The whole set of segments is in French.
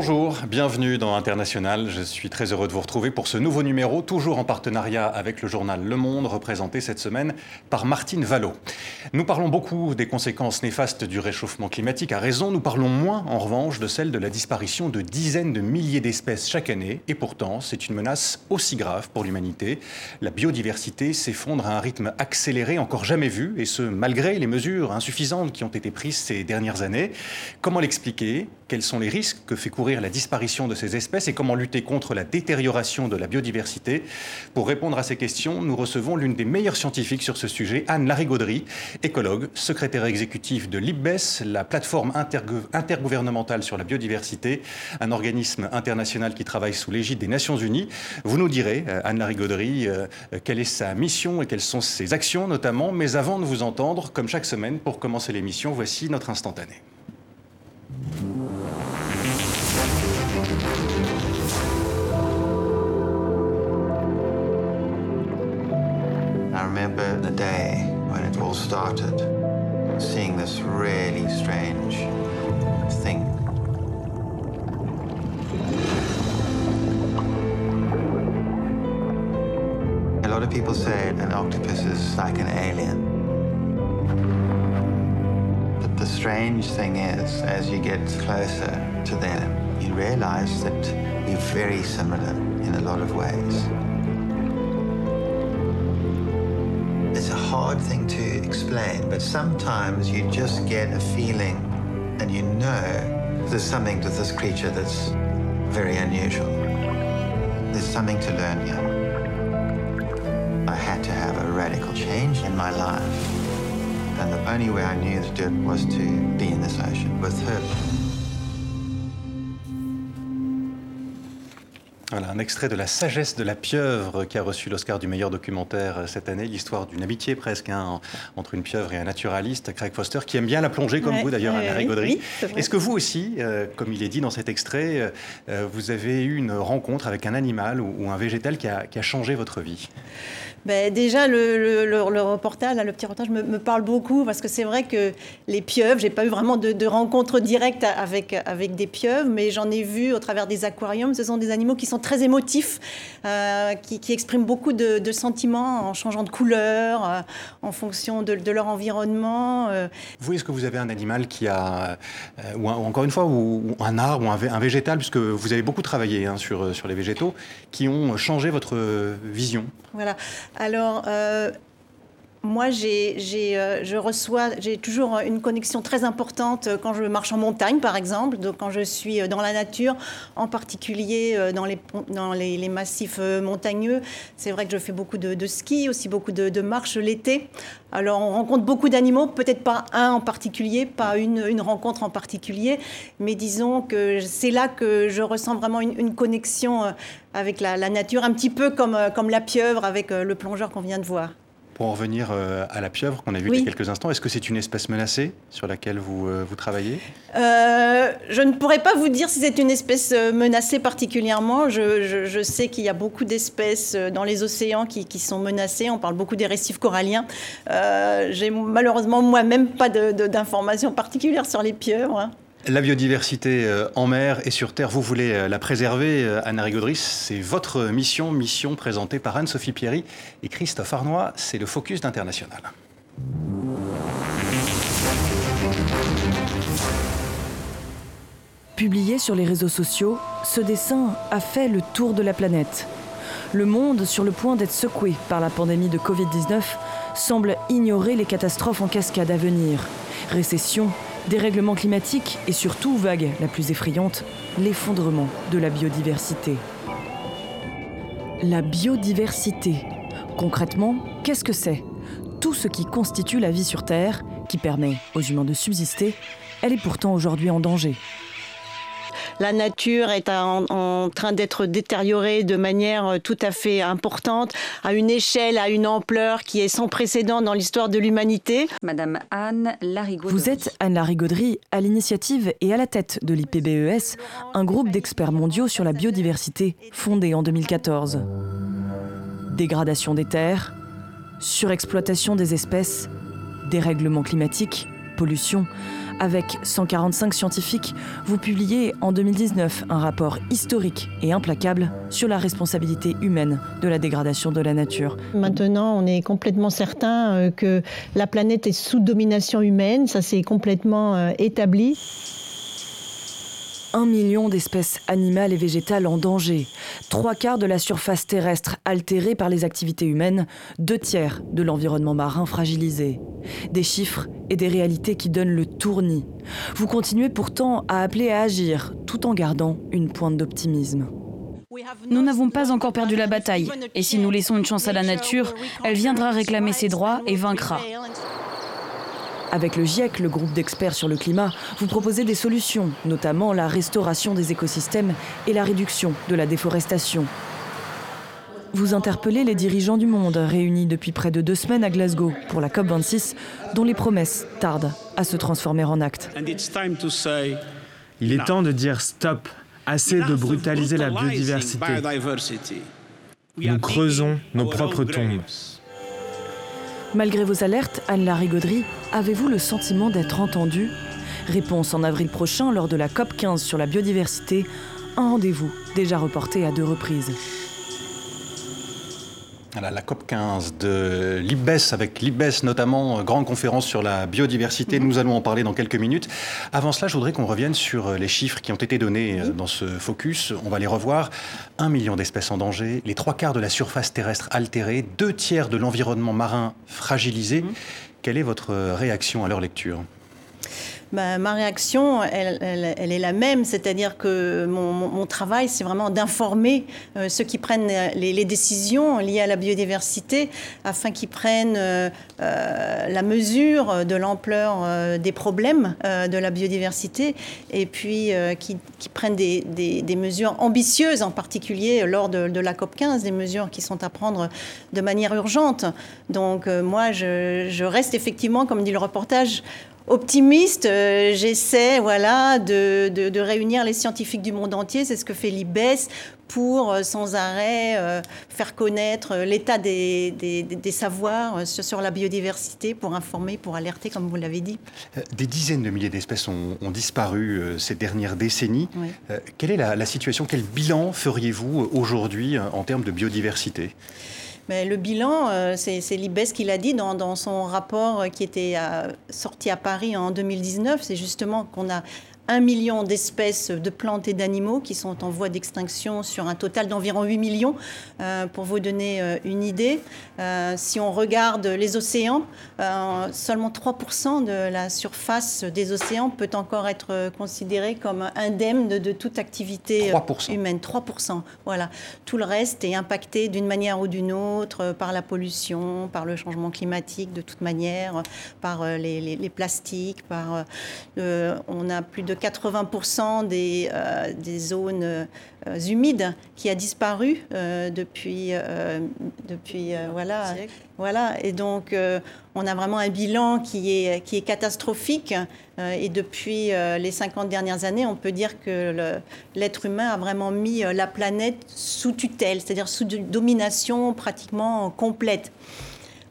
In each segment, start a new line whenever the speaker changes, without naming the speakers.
Bonjour, bienvenue dans International. Je suis très heureux de vous retrouver pour ce nouveau numéro, toujours en partenariat avec le journal Le Monde, représenté cette semaine par Martine Vallot. Nous parlons beaucoup des conséquences néfastes du réchauffement climatique, à raison. Nous parlons moins, en revanche, de celle de la disparition de dizaines de milliers d'espèces chaque année. Et pourtant, c'est une menace aussi grave pour l'humanité. La biodiversité s'effondre à un rythme accéléré, encore jamais vu, et ce, malgré les mesures insuffisantes qui ont été prises ces dernières années. Comment l'expliquer? Quels sont les risques que fait courir la disparition de ces espèces et comment lutter contre la détérioration de la biodiversité. Pour répondre à ces questions, nous recevons l'une des meilleures scientifiques sur ce sujet, Anne Larigauderie, écologue, secrétaire exécutive de l'IPBES, la plateforme intergouvernementale sur la biodiversité, un organisme international qui travaille sous l'égide des Nations Unies. Vous nous direz, euh, Anne Larigauderie, euh, quelle est sa mission et quelles sont ses actions notamment. Mais avant de vous entendre, comme chaque semaine, pour commencer l'émission, voici notre instantané.
I remember the day when it all started, seeing this really strange thing. A lot of people say an octopus is like an alien. Strange thing is, as you get closer to them, you realize that we're very similar in a lot of ways. It's a hard thing to explain, but sometimes you just get a feeling and you know there's something to this creature that's very unusual. There's something to learn here. I had to have a radical change in my life. And the only way I knew to do it was to be in this ocean with her.
Voilà, un extrait de La sagesse de la pieuvre qui a reçu l'Oscar du meilleur documentaire euh, cette année, l'histoire d'une amitié presque hein, entre une pieuvre et un naturaliste, Craig Foster, qui aime bien la plongée comme
Ouais,
vous d'ailleurs,
ouais,
Anne
oui,
Gaudry.
oui, c'est vrai.
Est-ce que vous aussi, euh, comme il est dit dans cet extrait, euh, euh, vous avez eu une rencontre avec un animal ou, ou un végétal qui a, qui a changé votre vie?
Ben, déjà, le, le- le- le reportage, le petit reportage me, me parle beaucoup parce que c'est vrai que les pieuvres, j'ai pas eu vraiment de, de rencontre directe avec, avec des pieuvres, mais j'en ai vu au travers des aquariums. Ce sont des animaux qui sont très émotifs, euh, qui, qui expriment beaucoup de, de sentiments en changeant de couleur, euh, en fonction de, de leur environnement. euh.
Vous, est-ce que vous avez un animal qui a, ou, un- ou encore une fois, ou, ou un arbre, ou un, vé- un végétal, puisque vous avez beaucoup travaillé hein, sur, sur les végétaux, qui ont changé votre vision?
Voilà. Alors, euh, moi, euh, j'ai toujours une connexion très importante euh, quand je marche en montagne, par exemple, donc quand je suis euh, dans la nature, en particulier dans les, massifs montagneux. C'est vrai que je fais beaucoup de, de ski, aussi beaucoup de, marches l'été. Alors, on rencontre beaucoup d'animaux, peut-être pas un en particulier, pas une, rencontre en particulier, mais disons que c'est là que je ressens vraiment une, connexion avec la, nature, un petit peu comme, la pieuvre avec le plongeur qu'on vient de voir.
Pour en revenir euh, à la pieuvre qu'on a vue
Oui.
il y a quelques instants, est-ce que c'est une espèce menacée sur laquelle vous, euh, vous travaillez?
Euh, je ne pourrais pas vous dire si c'est une espèce menacée particulièrement. Je, je- je sais qu'il y a beaucoup d'espèces dans les océans qui, qui sont menacées. On parle beaucoup des récifs coralliens. Euh, J'ai malheureusement moi-même pas d'informations particulières sur les pieuvres. hein.
La biodiversité euh, en mer et sur Terre, vous voulez euh, la préserver, euh, Anne Rigaudry, c'est votre mission, mission présentée par Anne-Sophie Pierry et Christophe Arnois, c'est le Focus d'International.
Publié sur les réseaux sociaux, ce dessin a fait le tour de la planète. Le monde, sur le point d'être secoué par la pandémie de Covid-19, semble ignorer les catastrophes en cascade à venir. Récession, dérèglement climatique et surtout, vague la plus effrayante, l'effondrement de la biodiversité. La biodiversité. Concrètement, qu'est-ce que c'est? Tout ce qui constitue la vie sur Terre, qui permet aux humains de subsister, elle est pourtant aujourd'hui en danger.
La nature est en, en train d'être détériorée de manière euh, tout à fait importante, à une échelle, à une ampleur qui est sans précédent dans l'histoire de l'humanité.
Madame Anne Larigauderie.
Vous êtes Anne-Larie Gaudry, à l'initiative et à la tête de l'IPBES, un groupe d'experts mondiaux sur la biodiversité fondé en 2014. Dégradation des terres, surexploitation des espèces, dérèglement climatique, pollution. Avec 145 scientifiques, vous publiez en 2019 un rapport historique et implacable sur la responsabilité humaine de la dégradation de la nature.
Maintenant, on est complètement certain euh, que la planète est sous domination humaine, ça s'est complètement euh, établi.
Un million d'espèces animales et végétales en danger, trois quarts de la surface terrestre altérée par les activités humaines, deux tiers de l'environnement marin fragilisé. Des chiffres et des réalités qui donnent le tournis. Vous continuez pourtant à appeler à agir tout en gardant une pointe d'optimisme.
Nous n'avons pas encore perdu la bataille, et si nous laissons une chance à la nature, elle viendra réclamer ses droits et vaincra.
Avec le GIEC, le groupe d'experts sur le climat, vous proposez des solutions, notamment la restauration des écosystèmes et la réduction de la déforestation. Vous interpellez les dirigeants du monde réunis depuis près de deux semaines à Glasgow pour la COP26, dont les promesses tardent à se transformer en actes.
Il est temps de dire stop, assez de brutaliser la biodiversité. Nous creusons nos propres tombes.
Malgré vos alertes, Anne-Larie Gaudry, avez-vous le sentiment d'être entendu Réponse en avril prochain lors de la COP 15 sur la biodiversité, un rendez-vous déjà reporté à deux reprises.
Voilà, la COP 15 de l'IBES, avec l'IBES notamment, euh, grande conférence sur la biodiversité. Nous allons en parler dans quelques minutes. Avant cela, je voudrais qu'on revienne sur euh, les chiffres qui ont été donnés euh, dans ce focus. On va les revoir. Un million d'espèces en danger, les trois quarts de la surface terrestre altérée, deux tiers de l'environnement marin fragilisé. Quelle est votre réaction à leur lecture?
Ma réaction, elle, est la même, c'est-à-dire que mon, travail, c'est vraiment d'informer euh, ceux qui prennent les, décisions liées à la biodiversité, afin qu'ils prennent euh, euh, la mesure de l'ampleur des problèmes de la biodiversité, et puis qui, prennent des, mesures ambitieuses, en particulier lors de, la COP 15, des mesures qui sont à prendre de manière urgente. Donc moi, je reste effectivement, comme dit le reportage, optimiste. Euh, j'essaie voilà, de, réunir les scientifiques du monde entier. C'est ce que fait l'IBES pour euh, sans arrêt euh, faire connaître l'état des, savoirs sur, la biodiversité, pour informer, pour alerter, comme vous l'avez dit.
Des dizaines de milliers d'espèces ont, disparu ces dernières décennies. quelle est la situation? Quel bilan feriez-vous aujourd'hui en termes de biodiversité?
Le bilan, euh, c'est l'IBES qui l'a dit dans, son rapport qui était euh, sorti à Paris en 2019. C'est justement qu'on a un million d'espèces de plantes et d'animaux qui sont en voie d'extinction sur un total d'environ 8 millions. Euh, pour vous donner euh, une idée, euh, si on regarde les océans, seulement 3% de la surface des océans peut encore être considérée comme indemne de, toute activité humaine. 3%. Voilà. Tout le reste est impacté d'une manière ou d'une autre par la pollution, par le changement climatique de toute manière, par les, plastiques, par on a plus de 80% des, euh, des, zones euh, humides qui a disparu euh, depuis, depuis voilà, voilà. Et donc, on a vraiment un bilan qui est, qui est catastrophique. et depuis les 50 dernières années, on peut dire que l'être humain a vraiment mis la planète sous tutelle, c'est-à-dire sous domination pratiquement complète.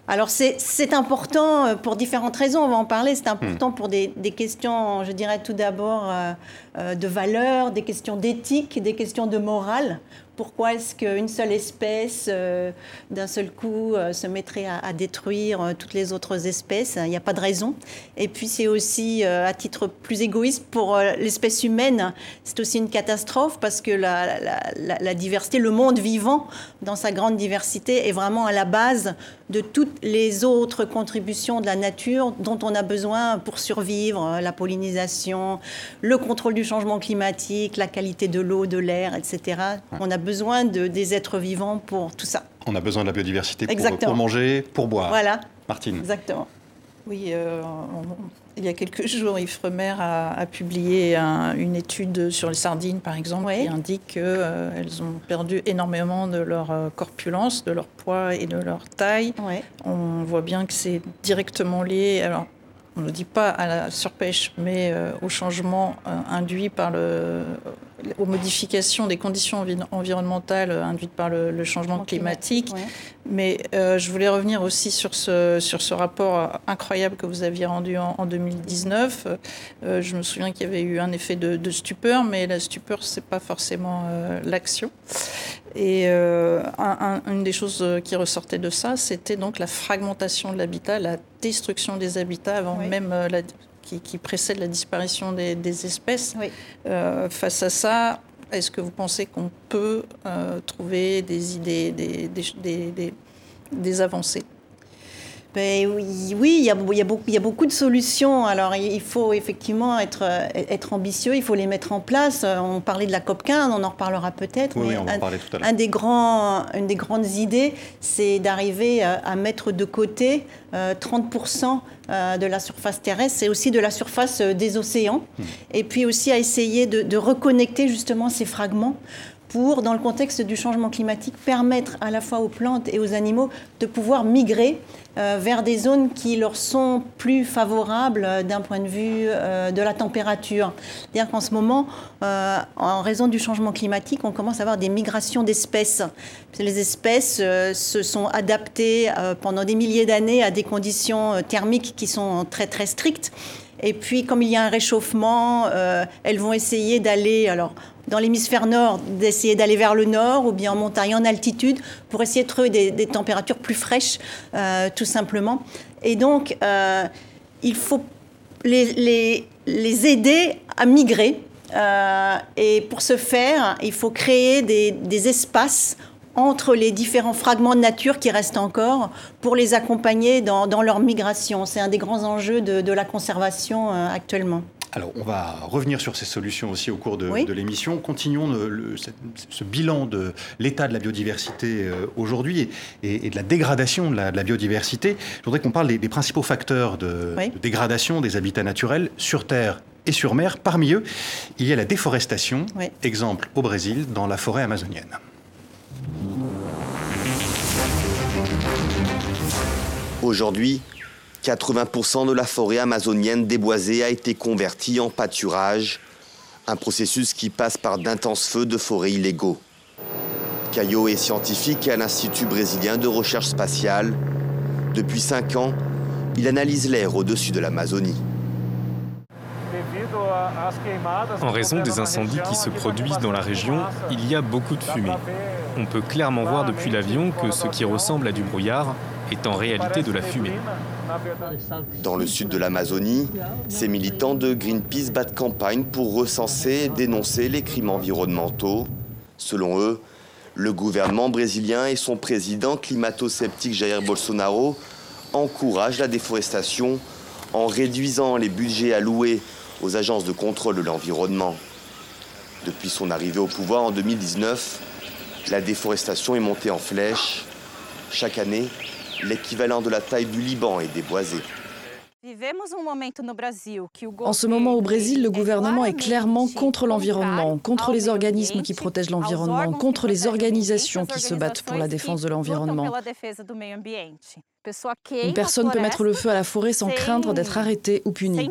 Alors c'est important euh, pour différentes raisons, on va en parler. C'est important hmm. pour des, questions, je dirais tout d'abord, euh, euh, de valeur, des questions d'éthique, des questions de morale. Pourquoi est-ce qu'une seule espèce, d'un seul coup, se mettrait à, détruire toutes les autres espèces? Il n'y a pas de raison. Et puis c'est aussi, à titre plus égoïste, pour l'espèce humaine, c'est aussi une catastrophe parce que la, la, diversité, le monde vivant, dans sa grande diversité, est vraiment à la base de toutes les autres contributions de la nature dont on a besoin pour survivre, euh, la pollinisation, le contrôle du changement climatique, la qualité de l'eau, de l'air, etc. On a besoin de, des êtres vivants pour tout ça.
On a besoin de la biodiversité pour, pour, manger, pour boire.
Voilà.
Martine.
Exactement.
Oui, euh, il y a quelques jours, Yves Fremer a, publié une étude sur les sardines, par exemple, qui indique qu'elles euh, ont perdu énormément de leur euh, corpulence, de leur poids et de leur taille. On voit bien que c'est directement lié. Alors, on ne dit pas à la surpêche, mais au changement induit par le, aux modifications des conditions environnementales induites par le, changement climatique. Mais euh, je voulais revenir aussi sur ce, sur ce rapport incroyable que vous aviez rendu en, 2019. Euh, je me souviens qu'il y avait eu un effet de, stupeur, mais la stupeur, ce n'est pas forcément euh, l'action. Et une des choses qui ressortait de ça, c'était donc la fragmentation de l'habitat, la destruction des habitats avant même la, qui, précède la disparition des, espèces. face à ça, est-ce que vous pensez qu'on peut euh, trouver des idées, des, avancées?
Ben oui, il, y a, il, y a beaucoup, il y a beaucoup de solutions. Alors, il faut effectivement être, être ambitieux, il faut les mettre en place. On parlait de la COP15, on en reparlera peut-être.
Oui, on va en parler tout à l'heure.
Un des grands, une des grandes idées, c'est d'arriver à, mettre de côté 30% euh, euh, de la surface terrestre et aussi de la surface euh, des océans. Hmm. Et puis aussi à essayer de, de reconnecter justement ces fragments pour, dans le contexte du changement climatique, permettre à la fois aux plantes et aux animaux de pouvoir migrer euh, vers des zones qui leur sont plus favorables euh, d'un point de vue euh, de la température. C'est-à-dire qu'en ce moment, en raison du changement climatique, on commence à avoir des migrations d'espèces. Les espèces se sont adaptées pendant des milliers d'années à des conditions thermiques qui sont très très strictes. Et puis, comme il y a un réchauffement, elles vont essayer d'aller, alors dans l'hémisphère nord, d'essayer d'aller vers le nord ou bien en montagne, en altitude, pour essayer de trouver des, températures plus fraîches, euh, tout simplement. Et donc, euh, il faut les, aider à migrer. Euh, et pour ce faire, il faut créer des, espaces entre les différents fragments de nature qui restent encore pour les accompagner dans, dans leur migration. C'est un des grands enjeux de, de la conservation actuellement.
Alors, on va revenir sur ces solutions aussi au cours de, l'émission. Continuons ce bilan de l'état de la biodiversité euh, aujourd'hui et, de la dégradation de la, biodiversité. Je voudrais qu'on parle des, principaux facteurs de, dégradation des habitats naturels sur Terre et sur mer. Parmi eux, il y a la déforestation, exemple au Brésil, dans la forêt amazonienne.
Aujourd'hui, 80% de la forêt amazonienne déboisée a été convertie en pâturage, un processus qui passe par d'intenses feux de forêt illégaux. Caillot est scientifique à l'Institut brésilien de recherche spatiale. Depuis 5 ans, il analyse l'air au-dessus de l'Amazonie.
En raison des incendies qui se produisent dans la région, il y a beaucoup de fumée. On peut clairement voir depuis l'avion que ce qui ressemble à du brouillard est en réalité de la fumée.
Dans le sud de l'Amazonie, ces militants de Greenpeace battent campagne pour recenser et dénoncer les crimes environnementaux. Selon eux, le gouvernement brésilien et son président climato-sceptique Jair Bolsonaro encouragent la déforestation en réduisant les budgets alloués aux agences de contrôle de l'environnement. Depuis son arrivée au pouvoir en 2019, la déforestation est montée en flèche. Chaque année, l'équivalent de la taille du Liban est déboisé.
En ce moment au Brésil, le gouvernement est clairement contre l'environnement, contre les organismes qui protègent l'environnement, contre les organisations qui se battent pour la défense de l'environnement. Une personne peut mettre le feu à la forêt sans craindre d'être arrêtée ou punie.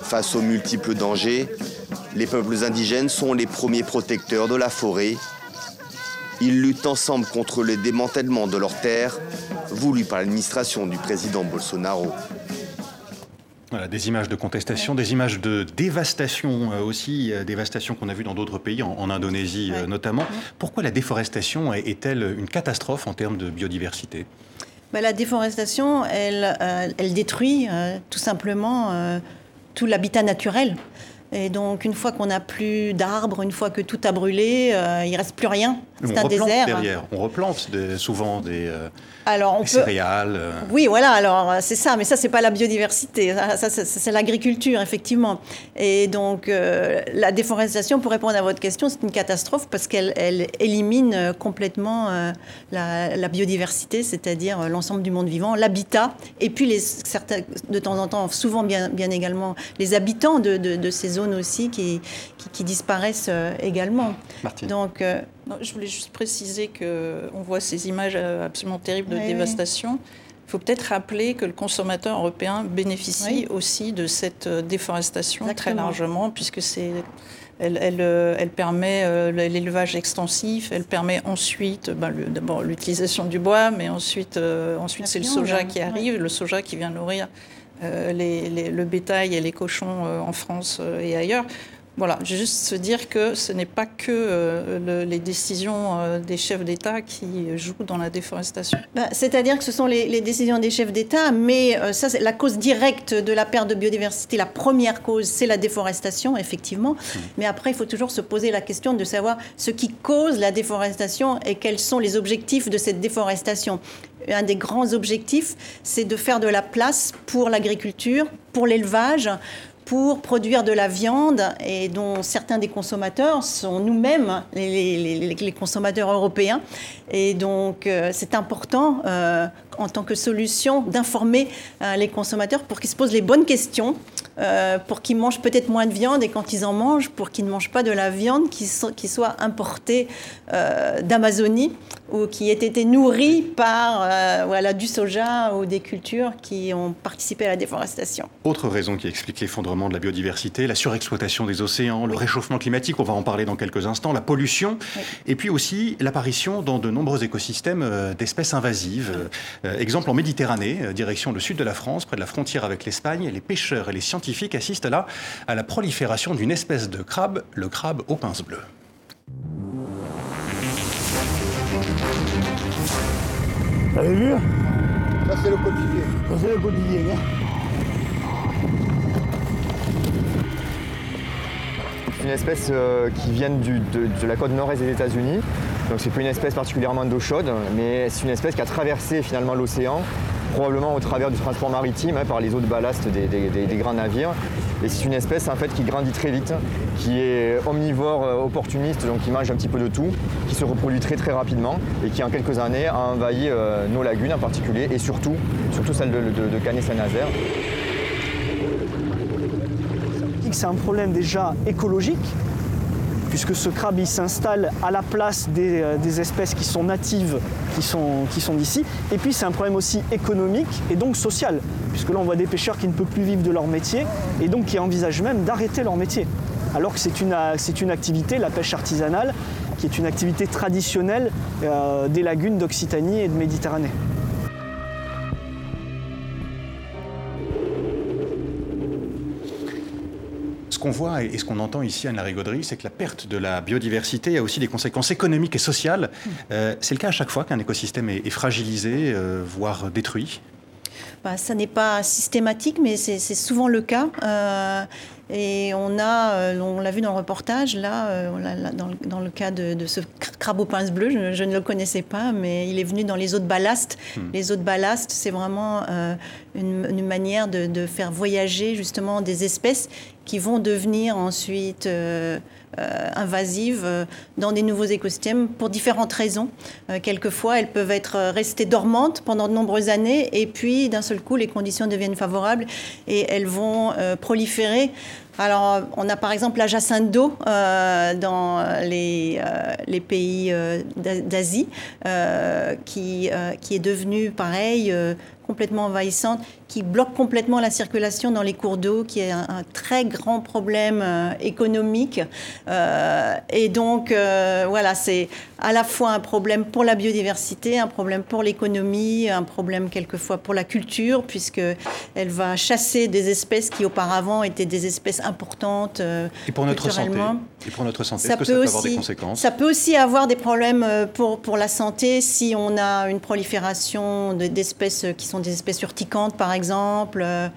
Face aux multiples dangers, les peuples indigènes sont les premiers protecteurs de la forêt ils luttent ensemble contre le démantèlement de leurs terres, voulu par l'administration du président Bolsonaro.
Voilà, des images de contestation, des images de dévastation euh, aussi, euh, dévastation qu'on a vues dans d'autres pays, en, Indonésie euh, notamment. Pourquoi la déforestation est-elle une catastrophe en termes de biodiversité?
Ben, La déforestation, elle, elle détruit tout simplement tout l'habitat naturel. Et donc, une fois qu'on n'a plus d'arbres, une fois que tout a brûlé, euh, il ne reste plus rien.
C'est un désert. Derrière. On replante souvent des, euh, alors, on céréales. Euh.
Oui, voilà, alors c'est ça, mais ça, c'est pas la biodiversité, ça, c'est l'agriculture, effectivement. Et donc, la déforestation, pour répondre à votre question, c'est une catastrophe parce qu'elle elle élimine complètement la, biodiversité, c'est-à-dire l'ensemble du monde vivant, l'habitat, et puis les, certains, de temps en temps, souvent bien, bien également, les habitants de, de, de ces zones aussi qui, qui, disparaissent euh, également.
Donc, euh, je voulais juste préciser qu'on voit ces images euh, absolument terribles de dévastation. Il faut peut-être rappeler que le consommateur européen bénéficie aussi de cette déforestation très largement, puisque c'est elle, elle, permet l'élevage extensif, elle permet ensuite ben, d'abord l'utilisation du bois, mais ensuite, ensuite c'est le soja qui arrive, le soja qui vient nourrir le bétail et les cochons en France et ailleurs. Voilà, juste se dire que ce n'est pas que euh, les décisions euh, des chefs d'État qui jouent dans la déforestation.
Bah, c'est-à-dire que ce sont les, décisions des chefs d'État, mais euh, ça, c'est la cause directe de la perte de biodiversité. La première cause, c'est la déforestation, effectivement. Mmh. Mais après, il faut toujours se poser la question de savoir ce qui cause la déforestation et quels sont les objectifs de cette déforestation un des grands objectifs, c'est de faire de la place pour l'agriculture, pour l'élevage, pour produire de la viande et dont certains des consommateurs sont nous-mêmes les, consommateurs européens. Et donc euh, c'est important euh, en tant que solution d'informer euh, les consommateurs pour qu'ils se posent les bonnes questions, pour qu'ils mangent peut-être moins de viande et quand ils en mangent, pour qu'ils ne mangent pas de la viande qui, qui soit importée d'Amazonie ou qui ait été nourrie par voilà, du soja ou des cultures qui ont participé à la déforestation.
Autre raison qui explique l'effondrement de la biodiversité, la surexploitation des océans, le réchauffement climatique, on va en parler dans quelques instants, la pollution, et puis aussi l'apparition dans de nombreux écosystèmes euh, d'espèces invasives. Euh, exemple en Méditerranée, euh, direction le sud de la France, près de la frontière avec l'Espagne, les pêcheurs et les scientifiques assistent là à la prolifération d'une espèce de crabe, le crabe aux pinces bleues.
Vous avez vu Ça c'est le quotidien. Ça c'est le quotidien. Hein
une espèce euh, qui vient de, la côte nord-est des États-Unis. Donc c'est pas une espèce particulièrement d'eau chaude, mais c'est une espèce qui a traversé finalement l'océan, probablement au travers du transport maritime, hein, par les eaux de ballast des, grands navires. Et c'est une espèce en fait qui grandit très vite, qui est omnivore, euh, opportuniste, donc qui mange un petit peu de tout, qui se reproduit très très rapidement et qui en quelques années a envahi euh, nos lagunes en particulier et surtout, surtout celle de, de, Canet-Saint-Nazaire
c'est un problème déjà écologique, puisque ce crabe s'installe à la place euh, des, espèces qui sont natives, qui sont, d'ici. Et puis c'est un problème aussi économique et donc social, puisque là on voit des pêcheurs qui ne peuvent plus vivre de leur métier et donc qui envisagent même d'arrêter leur métier. Alors que c'est une, une activité, la pêche artisanale, qui est une activité traditionnelle euh, des lagunes d'Occitanie et de Méditerranée.
Qu'on voit et ce qu'on entend ici à la Rigauderie, c'est que la perte de la biodiversité a aussi des conséquences économiques et sociales. Euh, c'est le cas à chaque fois qu'un écosystème est, fragilisé, euh, voire détruit
bah, Ça n'est pas systématique, mais c'est souvent le cas. Euh, et on a, on l'a vu dans le reportage, là, dans, le, cas de, ce crabe aux pinces bleues, je, ne le connaissais pas, mais il est venu dans les eaux de ballast. Hmm. Les eaux de ballast, c'est vraiment une, manière de, faire voyager justement des espèces qui vont devenir ensuite euh, invasives euh, dans des nouveaux écosystèmes pour différentes raisons. Euh, quelquefois, elles peuvent être restées dormantes pendant de nombreuses années et puis d'un seul coup, les conditions deviennent favorables et elles vont proliférer alors, on a par exemple la jacinthe d'eau dans les, les pays d'Asie, qui, qui est devenue, pareil, complètement envahissante, qui bloque complètement la circulation dans les cours d'eau, qui est un, très grand problème euh, économique. Euh, et donc, euh, voilà, c'est à la fois un problème pour la biodiversité, un problème pour l'économie, un problème quelquefois pour la culture, puisqu'elle va chasser des espèces qui auparavant étaient des espèces importantes.
et pour notre santé Et pour notre santé,
ça, peut, ça avoir des conséquences Ça peut aussi avoir des problèmes pour, pour la santé si on a une prolifération d'espèces qui sont des espèces urticantes, par exemple. Euh,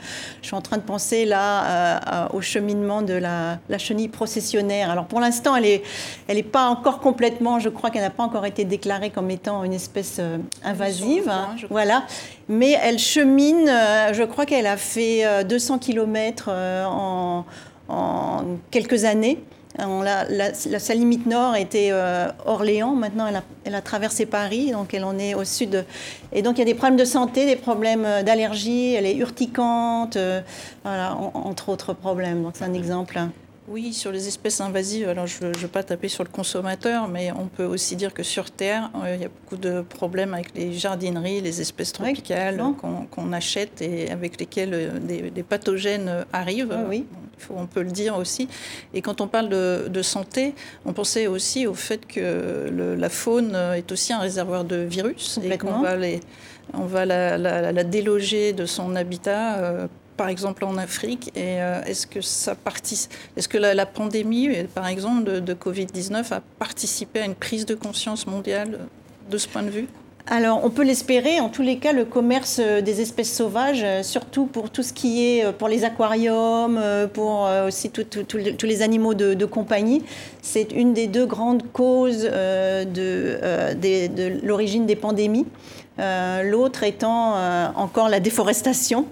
je suis en train de penser là euh, au cheminement de la, chenille processionnaire. Alors pour l'instant, elle n'est elle est pas encore complètement, je crois qu'elle n'a pas encore été déclarée comme étant une espèce euh, invasive. voilà. Mais elle chemine, je crois qu'elle a fait 200 km en, en quelques années. La, sa limite nord était euh, Orléans, maintenant elle a, traversé Paris, donc elle en est au sud. Et donc il y a des problèmes de santé, des problèmes euh, d'allergie, elle est urticante, euh, voilà, entre autres problèmes. Donc c'est un exemple.
Oui, sur les espèces invasives, alors je ne veux pas taper sur le consommateur, mais on peut aussi dire que sur Terre, euh, il y a beaucoup de problèmes avec les jardineries, les espèces tropicales qu'on achète et avec lesquelles euh, des, pathogènes arrivent. Ah oui. on peut le dire aussi. Et quand on parle de, santé, on pensait aussi au fait que la faune est aussi un réservoir de virus et qu'on va, on va la, déloger de son habitat euh, par exemple en Afrique Et euh, est-ce que ça est-ce que la, pandémie, par exemple, de, Covid-19 a participé à une prise de conscience mondiale de ce point de vue?
Alors, on peut l'espérer. En tous les cas, le commerce euh, des espèces sauvages, euh, surtout pour tout ce qui est pour les aquariums, pour aussi tous les animaux de, compagnie, c'est une des deux grandes causes de l'origine des pandémies. L'autre étant encore la déforestation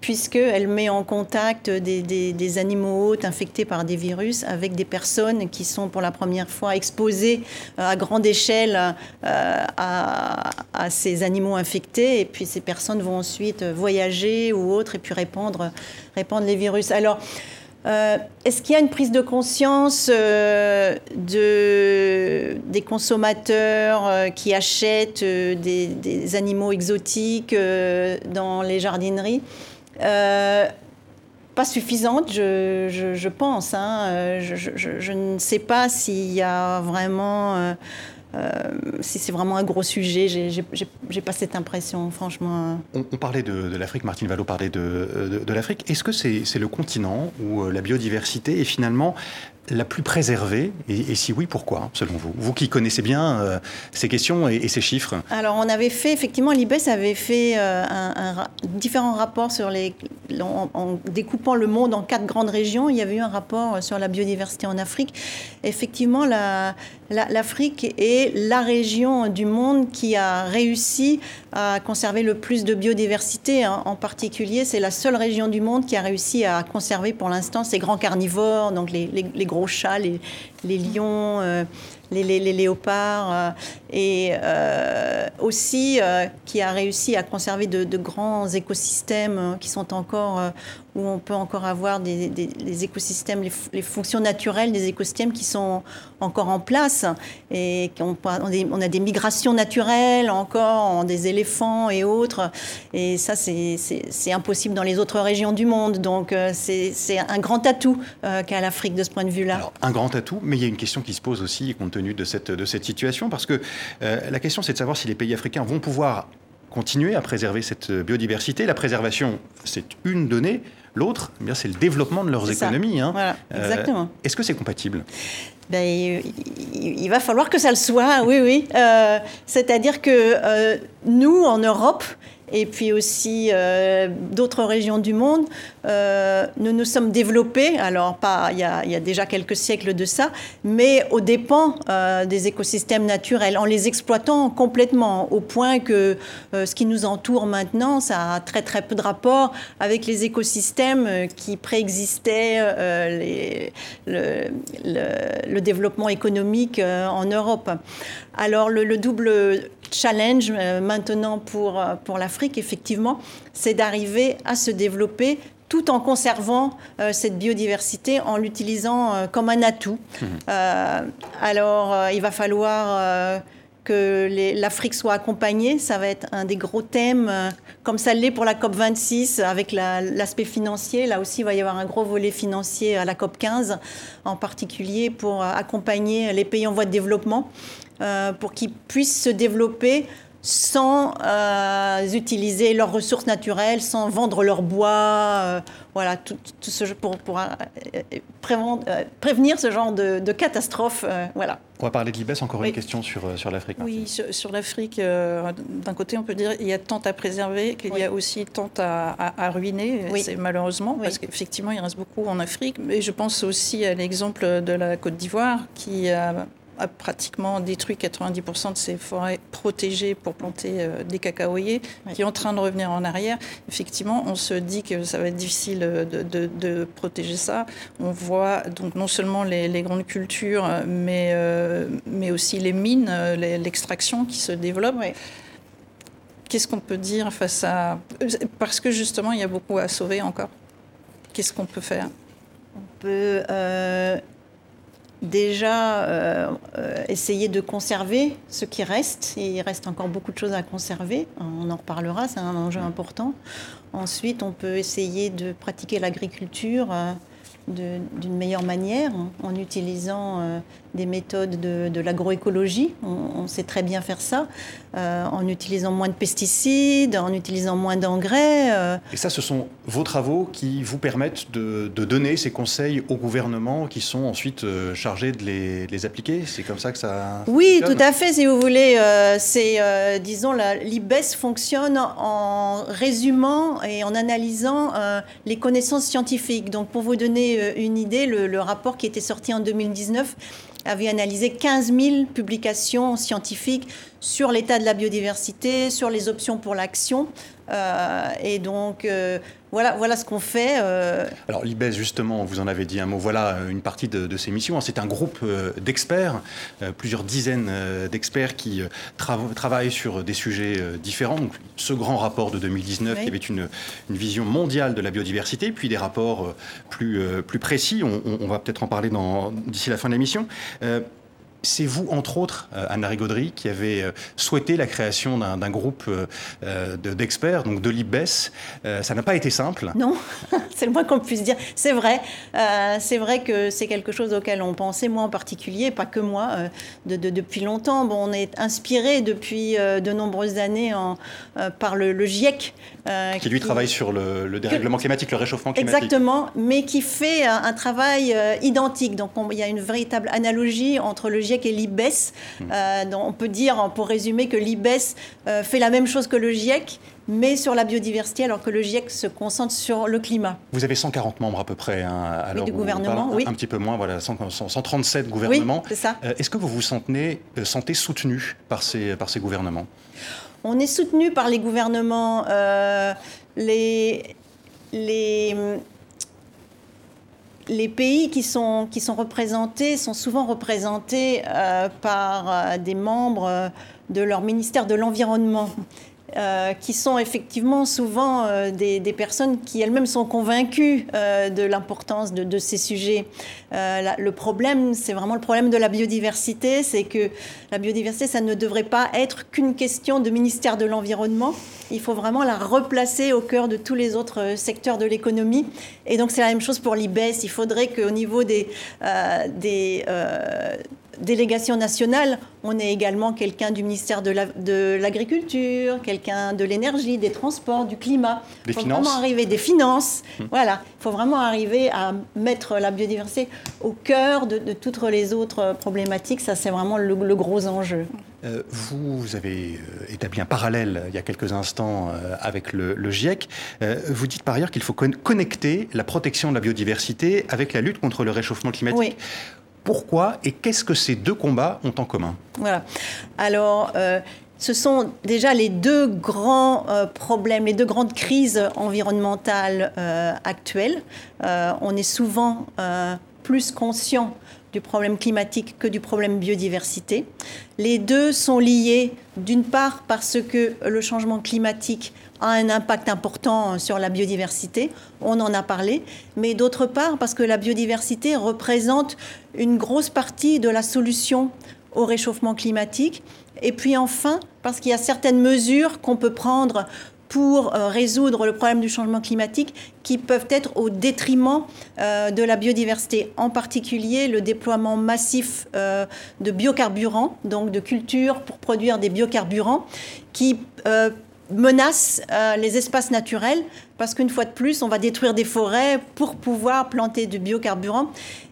puisqu'elle met en contact des, animaux hôtes infectés par des virus avec des personnes qui sont pour la première fois exposées euh, à grande échelle euh, à, ces animaux infectés. Et puis ces personnes vont ensuite voyager ou autre et puis répandre, les virus. Alors, euh, Est-ce qu'il y a une prise de conscience de, des consommateurs qui achètent des, animaux exotiques dans les jardineries? Euh, pas suffisante, je, pense. Hein. Euh, je, ne sais pas s'il y a vraiment. Euh, si c'est vraiment un gros sujet, j'ai pas cette impression, franchement.
On, parlait de, l'Afrique, Martine Vallot parlait de, de l'Afrique. Est-ce que c'est le continent où la biodiversité est finalement la plus préservée et, si oui, pourquoi, selon vous? Vous qui connaissez bien euh, ces questions et, ces chiffres.
Alors, on avait fait, effectivement, l'IBES avait fait euh, différents rapports sur les. En, découpant le monde en quatre grandes régions, il y avait eu un rapport sur la biodiversité en Afrique. Effectivement, l'Afrique la, est la région du monde qui a réussi à conserver le plus de biodiversité. Hein. En particulier, c'est la seule région du monde qui a réussi à conserver pour l'instant ces grands carnivores, donc les, les gros chats, les, lions, euh, les, léopards, euh, et euh, aussi qui a réussi à conserver de, grands écosystèmes qui sont encore, où on peut encore avoir des, écosystèmes, les, fonctions naturelles des écosystèmes qui sont encore en place, et on, on a des migrations naturelles encore, des éléphants et autres, et ça c'est impossible dans les autres régions du monde, donc c'est un grand atout qu'a l'Afrique de ce point de vue-là.
Un grand atout, mais il y a une question qui se pose aussi compte tenu de cette, de cette situation, parce que euh, la question c'est de savoir si les pays africains vont pouvoir continuer à préserver cette biodiversité. La préservation, c'est une donnée. L'autre, eh bien, c'est le développement de leurs économies. Hein.
Voilà, euh, exactement.
Est-ce que c'est compatible?
Ben, il, va falloir que ça le soit, oui, oui. Euh, c'est-à-dire que nous, en Europe, et puis aussi euh, d'autres régions du monde, euh, nous nous sommes développés, alors pas il y, a, déjà quelques siècles de ça, mais aux dépens euh, des écosystèmes naturels, en les exploitant complètement, au point que ce qui nous entoure maintenant, ça a très très peu de rapport avec les écosystèmes qui préexistaient le, développement économique en Europe. Alors le double challenge maintenant pour, pour l'Afrique, effectivement, c'est d'arriver à se développer tout en conservant euh, cette biodiversité, en l'utilisant euh, comme un atout. Mmh. Euh, alors, il va falloir que l'Afrique soit accompagnée. Ça va être un des gros thèmes, comme ça l'est pour la COP 26, avec l'aspect financier. Là aussi, il va y avoir un gros volet financier à la COP 15, en particulier pour accompagner les pays en voie de développement, pour qu'ils puissent se développer sans euh, utiliser leurs ressources naturelles, sans vendre leur bois, euh, voilà, tout, ce pour, pour euh, prévenir ce genre de, de catastrophe, voilà.
On va parler de l'IBES, encore une question sur, sur l'Afrique.
Oui, sur, l'Afrique, d'un côté, on peut dire qu'il y a tant à préserver qu'il y a aussi tant à, ruiner, c'est malheureusement, parce qu'effectivement, il reste beaucoup en Afrique. Mais je pense aussi à l'exemple de la Côte d'Ivoire, qui a a pratiquement détruit 90% de ses forêts protégées pour planter euh, des cacaoyers, qui est en train de revenir en arrière. Effectivement, on se dit que ça va être difficile de, protéger ça. On voit donc non seulement les, grandes cultures, mais, euh, mais aussi les mines, euh, l'extraction qui se développe. Qu'est-ce qu'on peut dire face à... Parce que justement, il y a beaucoup à sauver encore. Qu'est-ce qu'on peut faire?
On peut déjà essayer de conserver ce qui reste. il reste encore beaucoup de choses à conserver. On en reparlera, c'est un enjeu important. Ensuite, on peut essayer de pratiquer l'agriculture d'une meilleure manière en, utilisant euh, des méthodes de, l'agroécologie. On, sait très bien faire ça, euh, en utilisant moins de pesticides, en utilisant moins d'engrais.
Euh. Et ça, ce sont vos travaux qui vous permettent de, donner ces conseils au gouvernement qui sont ensuite chargés de les, appliquer? C'est comme ça que ça...
Oui, tout à fait, si vous voulez. c'est, disons, l'IBES fonctionne en résumant et en analysant les connaissances scientifiques. Donc, pour vous donner euh, une idée, le, rapport qui était sorti en 2019 avait analysé 15 000 publications scientifiques sur l'état de la biodiversité, sur les options pour l'action. Euh, et donc, euh, voilà, voilà ce qu'on fait.
Euh. Alors, l'IBES, justement, vous en avez dit un mot, voilà une partie de, ces missions. C'est un groupe d'experts, plusieurs dizaines d'experts qui travaillent sur des sujets différents. Donc, ce grand rapport de 2019 qui avait une, une, vision mondiale de la biodiversité, puis des rapports plus, plus précis. On, on va peut-être en parler d'ici la fin de l'émission. C'est vous, entre autres, euh, Anna Rigaudry, qui avez euh, souhaité la création d'un groupe euh, d'experts, donc de l'IBES. ça n'a pas été simple.
Non, c'est le moins qu'on puisse dire. C'est vrai. c'est vrai que c'est quelque chose auquel on pensait, moi en particulier, pas que moi, depuis longtemps. Bon, on est inspiré depuis de nombreuses années en, par le, GIEC.
qui lui travaille sur le, dérèglement climatique, le réchauffement climatique.
Exactement, mais qui fait un, travail identique. Donc il y a une véritable analogie entre le GIEC GIEC et l'IBES. Hmm. Euh, on peut dire, pour résumer, que l'IBES euh, fait la même chose que le GIEC, mais sur la biodiversité, alors que le GIEC se concentre sur le climat.
Vous avez 140 membres à peu près. Hein,
alors du gouvernement, oui.
Un petit peu moins, voilà, 137 gouvernements.
Oui, c'est ça.
Euh, est-ce que vous vous sentez, sentez soutenu par ces, par ces gouvernements?
On est soutenu par les gouvernements. les, les, les pays qui sont, représentés sont souvent représentés euh, par euh, des membres euh, de leur ministère de l'Environnement. Qui sont effectivement souvent des, personnes qui elles-mêmes sont convaincues de l'importance de, ces sujets. le problème, c'est vraiment le problème de la biodiversité, c'est que la biodiversité, ça ne devrait pas être qu'une question de ministère de l'Environnement, il faut vraiment la replacer au cœur de tous les autres euh, secteurs de l'économie. Et donc c'est la même chose pour l'IBES. Il faudrait qu'au niveau euh, des euh, délégations nationales, on ait également quelqu'un du ministère de l'Agriculture, quelqu'un de l'énergie, des transports, du climat.
Des faut finances.
Vraiment arriver, des finances. Hum. Voilà, il faut vraiment arriver à mettre la biodiversité au cœur de, toutes les autres problématiques. Ça, c'est vraiment le gros enjeu.
Euh, vous avez euh, établi un parallèle il y a quelques instants euh, avec le, GIEC. vous dites par ailleurs qu'il faut connecter la protection de la biodiversité avec la lutte contre le réchauffement climatique. Pourquoi et qu'est-ce que ces deux combats ont en commun
Voilà. Alors, ce sont déjà les deux grands problèmes, les deux grandes crises environnementales actuelles. on est souvent plus conscient du problème climatique que du problème biodiversité. Les deux sont liés d'une part parce que le changement climatique a un impact important sur la biodiversité, on en a parlé, mais d'autre part parce que la biodiversité représente une grosse partie de la solution au réchauffement climatique. Et puis enfin, parce qu'il y a certaines mesures qu'on peut prendre pour euh, résoudre le problème du changement climatique qui peuvent être au détriment euh, de la biodiversité, en particulier le déploiement massif euh, de biocarburants, donc de cultures pour produire des biocarburants, qui menacent les espaces naturels, parce qu'une fois de plus, on va détruire des forêts pour pouvoir planter du biocarburant.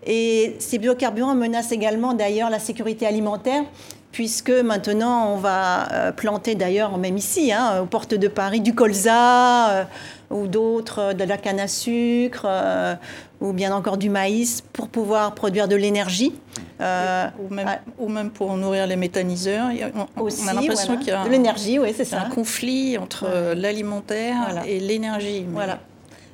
Et ces biocarburants menacent également d'ailleurs la sécurité alimentaire, puisque maintenant on va euh, planter d'ailleurs, même ici, hein, aux portes de Paris, du colza euh, ou d'autres, euh, de la canne à sucre ou bien encore du maïs pour pouvoir produire de l'énergie.
ou, même, pour nourrir les méthaniseurs.
On, a l'impression qu'il y a de l'énergie, oui, c'est ça.
un conflit entre l'alimentaire et l'énergie.
Voilà.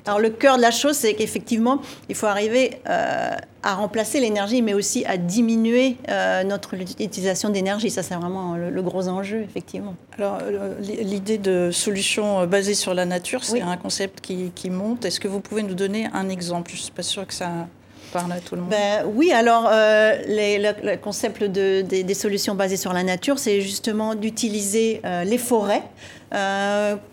Alors le cœur de la chose, c'est qu'effectivement, il faut arriver euh, à remplacer l'énergie, mais aussi à diminuer euh, notre utilisation d'énergie. Ça, c'est vraiment le, gros enjeu, effectivement.
Alors l'idée de solution basée sur la nature, c'est un concept qui, monte. Est-ce que vous pouvez nous donner un exemple? Je ne suis pas sûre que ça parle à tout le monde.
Ben, oui, alors le, concept de, des, solutions basées sur la nature, c'est justement d'utiliser les forêts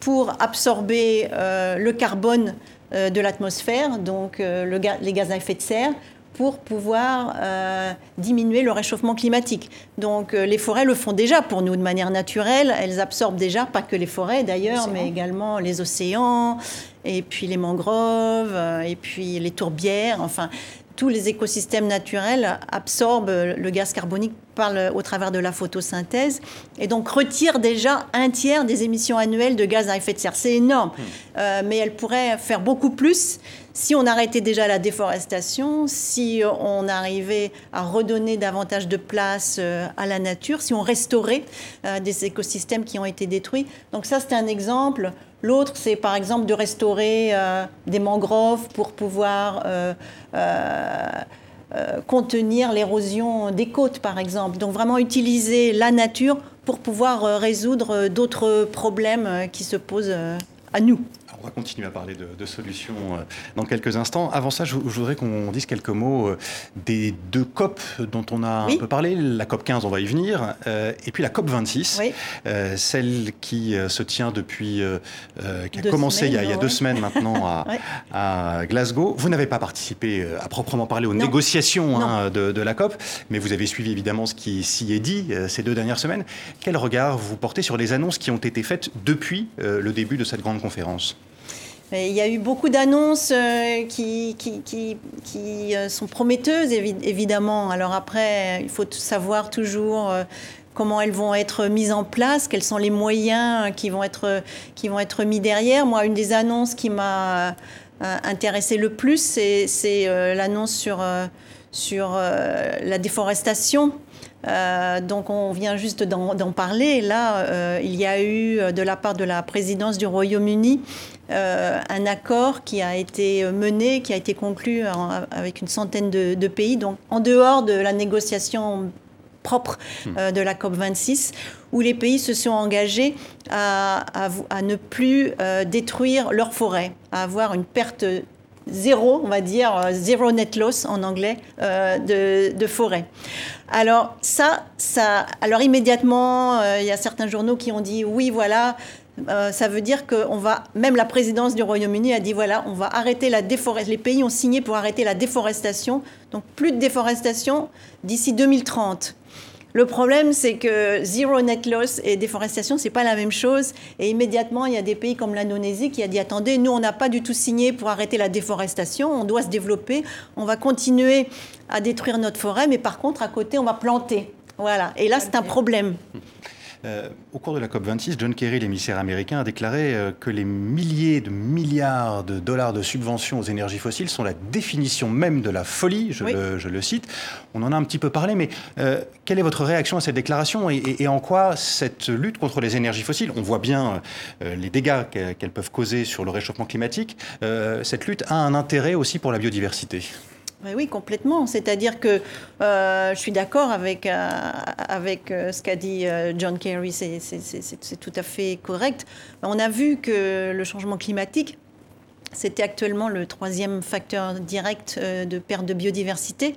pour absorber le carbone euh, de l'atmosphère, donc euh, le les gaz à effet de serre, pour pouvoir euh, diminuer le réchauffement climatique. Donc les forêts le font déjà pour nous de manière naturelle. Elles absorbent déjà, pas que les forêts d'ailleurs, mais également les océans, et puis les mangroves, et puis les tourbières. Enfin, tous les écosystèmes naturels absorbent le gaz carbonique au travers de la photosynthèse et donc retirent déjà un tiers des émissions annuelles de gaz à effet de serre. C'est énorme, hmm. euh, mais elles pourraient faire beaucoup plus si on arrêtait déjà la déforestation, si on arrivait à redonner davantage de place euh, à la nature, si on restaurait euh, des écosystèmes qui ont été détruits. Donc ça, c'est un exemple. L'autre, c'est par exemple de restaurer des mangroves pour pouvoir euh, contenir l'érosion des côtes, par exemple. Donc vraiment utiliser la nature pour pouvoir euh, résoudre euh, d'autres problèmes qui se posent à nous
on va continuer à parler de, solutions euh, dans quelques instants. Avant ça, je, voudrais qu'on dise quelques mots euh, des deux COP dont on a un peu parlé. La COP 15, on va y venir, euh, et puis la COP 26, celle qui se tient depuis, qui a commencé il, y a, deux semaines maintenant à, Glasgow. Vous n'avez pas participé à proprement parler aux négociations hein, de, de, la COP, mais vous avez suivi évidemment ce qui s'y est dit ces deux dernières semaines. Quel regard vous portez sur les annonces qui ont été faites depuis le début de cette grande conférence?
Il y a eu beaucoup d'annonces euh, qui, qui, euh, sont prometteuses, évidemment. Alors après, il faut savoir toujours euh, comment elles vont être mises en place, quels sont les moyens qui vont être, qui vont être mis derrière. Moi, une des annonces qui m'a intéressé le plus, c'est l'annonce sur, sur la déforestation. donc on vient juste d'en parler. Là, il y a eu de la part de la présidence du Royaume-Uni euh, un accord qui a été mené, qui a été conclu avec une centaine de, pays, donc en dehors de la négociation propre hmm. euh, de la COP26, où les pays se sont engagés à, ne plus euh, détruire leurs forêts, à avoir une perte zéro, on va dire, zero net loss en anglais, de, de forêt. Alors ça, ça, alors immédiatement, il y a certains journaux qui ont dit oui, voilà, euh, ça veut dire que on va, même la présidence du Royaume-Uni a dit voilà, on va arrêter la déforestation. Les pays ont signé pour arrêter la déforestation, donc plus de déforestation d'ici 2030. Le problème, c'est que zero net loss et déforestation, c'est pas la même chose. Et immédiatement, il y a des pays comme l'Indonésie qui a dit attendez, nous, on n'a pas du tout signé pour arrêter la déforestation. On doit se développer. On va continuer à détruire notre forêt, mais par contre, à côté, on va planter. Voilà. Et là, c'est un problème.
Euh, au cours de la COP26, John Kerry, l'émissaire américain, a déclaré euh, que les milliers de milliards de dollars de subventions aux énergies fossiles sont la définition même de la folie, je, le, cite. On en a un petit peu parlé, mais euh, quelle est votre réaction à cette déclaration et, en quoi cette lutte contre les énergies fossiles, on voit bien les dégâts qu'elles peuvent causer sur le réchauffement climatique, cette lutte a un intérêt aussi pour la biodiversité?
Oui, complètement. C'est-à-dire que euh, je suis d'accord avec, euh, avec euh, ce qu'a dit John Kerry, c'est tout à fait correct. On a vu que le changement climatique, c'était actuellement le troisième facteur direct de perte de biodiversité.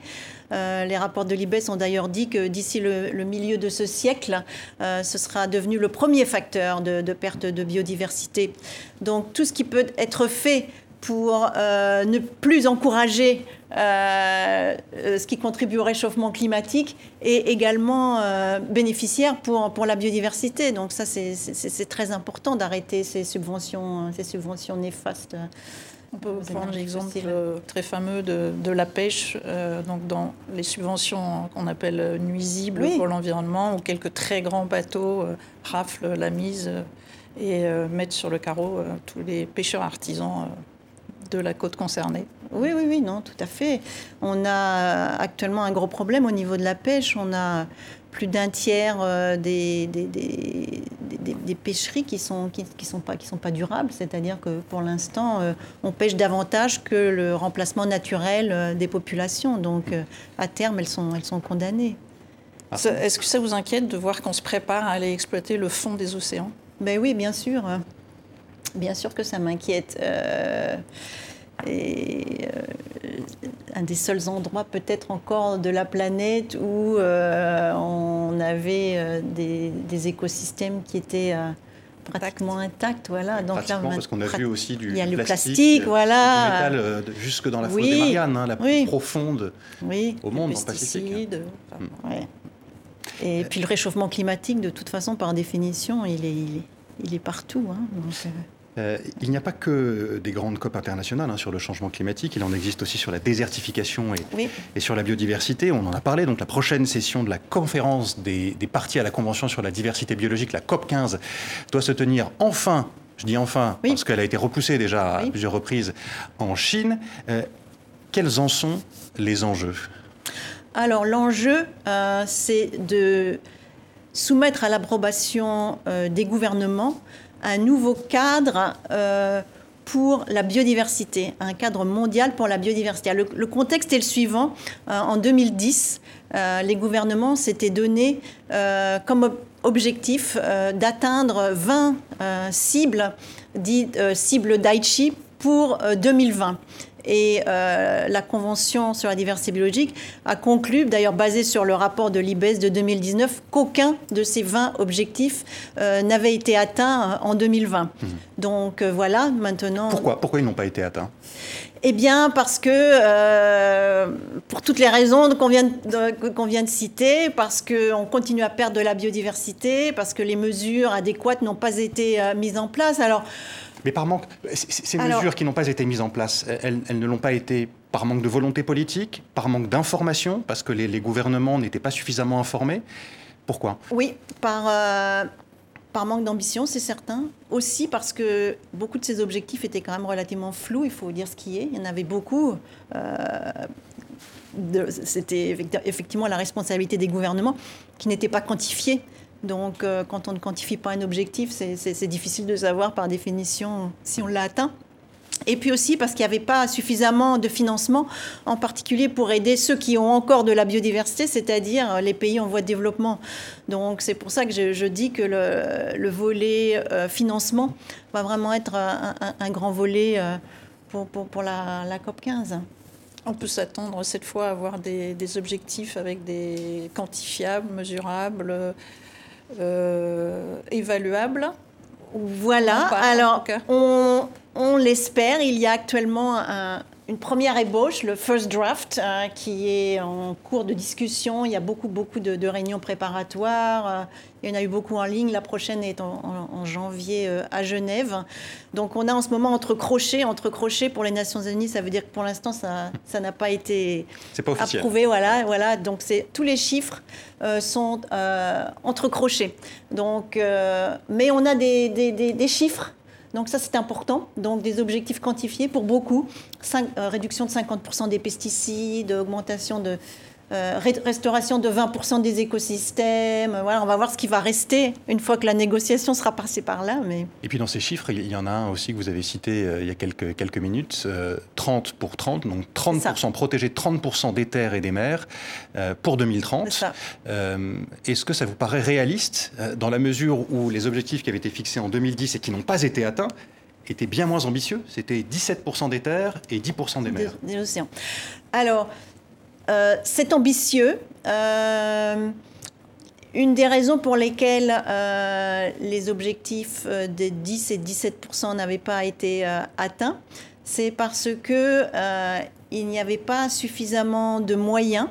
les rapports de l'IBES ont d'ailleurs dit que d'ici le, milieu de ce siècle, ce sera devenu le premier facteur de, perte de biodiversité. Donc tout ce qui peut être fait pour ne plus encourager euh, euh, ce qui contribue au réchauffement climatique et également euh, bénéficiaire pour, pour la biodiversité. Donc ça, c'est très important d'arrêter ces subventions, ces subventions néfastes.
On peut prendre l'exemple très fameux de, de la pêche, donc dans les subventions qu'on appelle nuisibles pour l'environnement, où quelques très grands bateaux raflent la mise et mettent sur le carreau tous les pêcheurs artisans de la côte concernée.
Oui, oui, oui, non, tout à fait. On a actuellement un gros problème au niveau de la pêche. On a plus d'un tiers euh, des, des, des, des, pêcheries qui sont, qui, qui sont, pas, qui sont pas durables. C'est-à-dire que pour l'instant, euh, on pêche davantage que le remplacement naturel euh, des populations. Donc à terme, elles sont, elles sont condamnées.
Ah. Est-ce que ça vous inquiète de voir qu'on se prépare à aller exploiter le fond des océans?
Ben oui, bien sûr. Bien sûr que ça m'inquiète. et un des seuls endroits peut-être encore de la planète où euh, on avait euh, des, écosystèmes qui étaient euh, pratiquement intacts. Voilà.
Donc là, parce qu'on a vu aussi du
il y a
le
plastique, voilà.
du métal jusque dans la faune des Mariannes, hein, la plus profonde
oui.
au monde, en Pacifique.
Et puis le réchauffement climatique, de toute façon, par définition, il est, il est, il est partout. Hein,
euh, il n'y a pas que des grandes COP internationales hein, sur le changement climatique, il en existe aussi sur la désertification et, sur la biodiversité. On en a parlé, donc la prochaine session de la conférence des, parties à la Convention sur la diversité biologique, la COP 15, doit se tenir enfin, je dis enfin, parce qu'elle a été repoussée déjà à plusieurs reprises en Chine. Euh, quels en sont les enjeux?
Alors l'enjeu, euh, c'est de soumettre à l'approbation des gouvernements un nouveau cadre euh, pour la biodiversité, un cadre mondial pour la biodiversité. Le, contexte est le suivant. Euh, en 2010, euh, les gouvernements s'étaient donné comme objectif d'atteindre 20 cibles, dites cibles d'Aichi, pour 2020. Et euh, la Convention sur la diversité biologique a conclu, d'ailleurs basé sur le rapport de l'IBES de 2019, qu'aucun de ces 20 objectifs euh, n'avait été atteint euh, en 2020. Mmh. Donc voilà, maintenant...
Pourquoi, Pourquoi ils n'ont pas été atteints?
Eh bien, parce que, pour toutes les raisons qu'on vient, qu'on vient de citer, parce qu'on continue à perdre de la biodiversité, parce que les mesures adéquates n'ont pas été mises en place. Alors,
mais par manque, ces mesures qui n'ont pas été mises en place, elles, ne l'ont pas été par manque de volonté politique, par manque d'information, parce que les, gouvernements n'étaient pas suffisamment informés. Pourquoi?
Oui, par, euh, par manque d'ambition, c'est certain. Aussi parce que beaucoup de ces objectifs étaient quand même relativement flous, il faut dire ce qui est. Il y en avait beaucoup. Euh, c'était effectivement la responsabilité des gouvernements qui n'étaient pas quantifiés. Donc, euh, quand on ne quantifie pas un objectif, c'est difficile de savoir par définition si on l'a atteint. Et puis aussi parce qu'il n'y avait pas suffisamment de financement, en particulier pour aider ceux qui ont encore de la biodiversité, c'est-à-dire les pays en voie de développement. Donc c'est pour ça que je, dis que le, volet euh, financement va vraiment être un, grand volet euh, pour, la, COP 15.
On peut s'attendre cette fois à avoir des, des, objectifs avec des quantifiables, mesurables, évaluable
Voilà, alors on, on l'espère. Il y a actuellement un, une première ébauche, le first draft, euh, qui est en cours de discussion. Il y a beaucoup, beaucoup de, réunions préparatoires. Euh, il y en a eu beaucoup en ligne. La prochaine est en, janvier euh, à Genève. Donc on a en ce moment entre crochets, entre crochets pour les Nations Unies. Ça veut dire que pour l'instant, ça, ça n'a pas été approuvé. Voilà, voilà. Donc c'est tous les chiffres sont entre crochets. Donc, mais on a des, des, des chiffres donc ça, c'est important. Donc des objectifs quantifiés pour beaucoup. Euh, réduction de 50% des pesticides, augmentation de euh, restauration de 20% des écosystèmes. Voilà, on va voir ce qui va rester une fois que la négociation sera passée par là. Mais...
Et puis dans ces chiffres, il y en a un aussi que vous avez cité euh, il y a quelques, quelques minutes, 30 pour 30, donc 30% protéger 30% des terres et des mers pour 2030. Est-ce que ça vous paraît réaliste dans la mesure où les objectifs qui avaient été fixés en 2010 et qui n'ont pas été atteints étaient bien moins ambitieux C'était 17% des terres et 10% des mers.
Des, des océans. Alors, euh, c'est ambitieux. Euh, une des raisons pour lesquelles euh, les objectifs de 10 et 17% n'avaient pas été atteints, c'est parce que il n'y avait pas suffisamment de moyens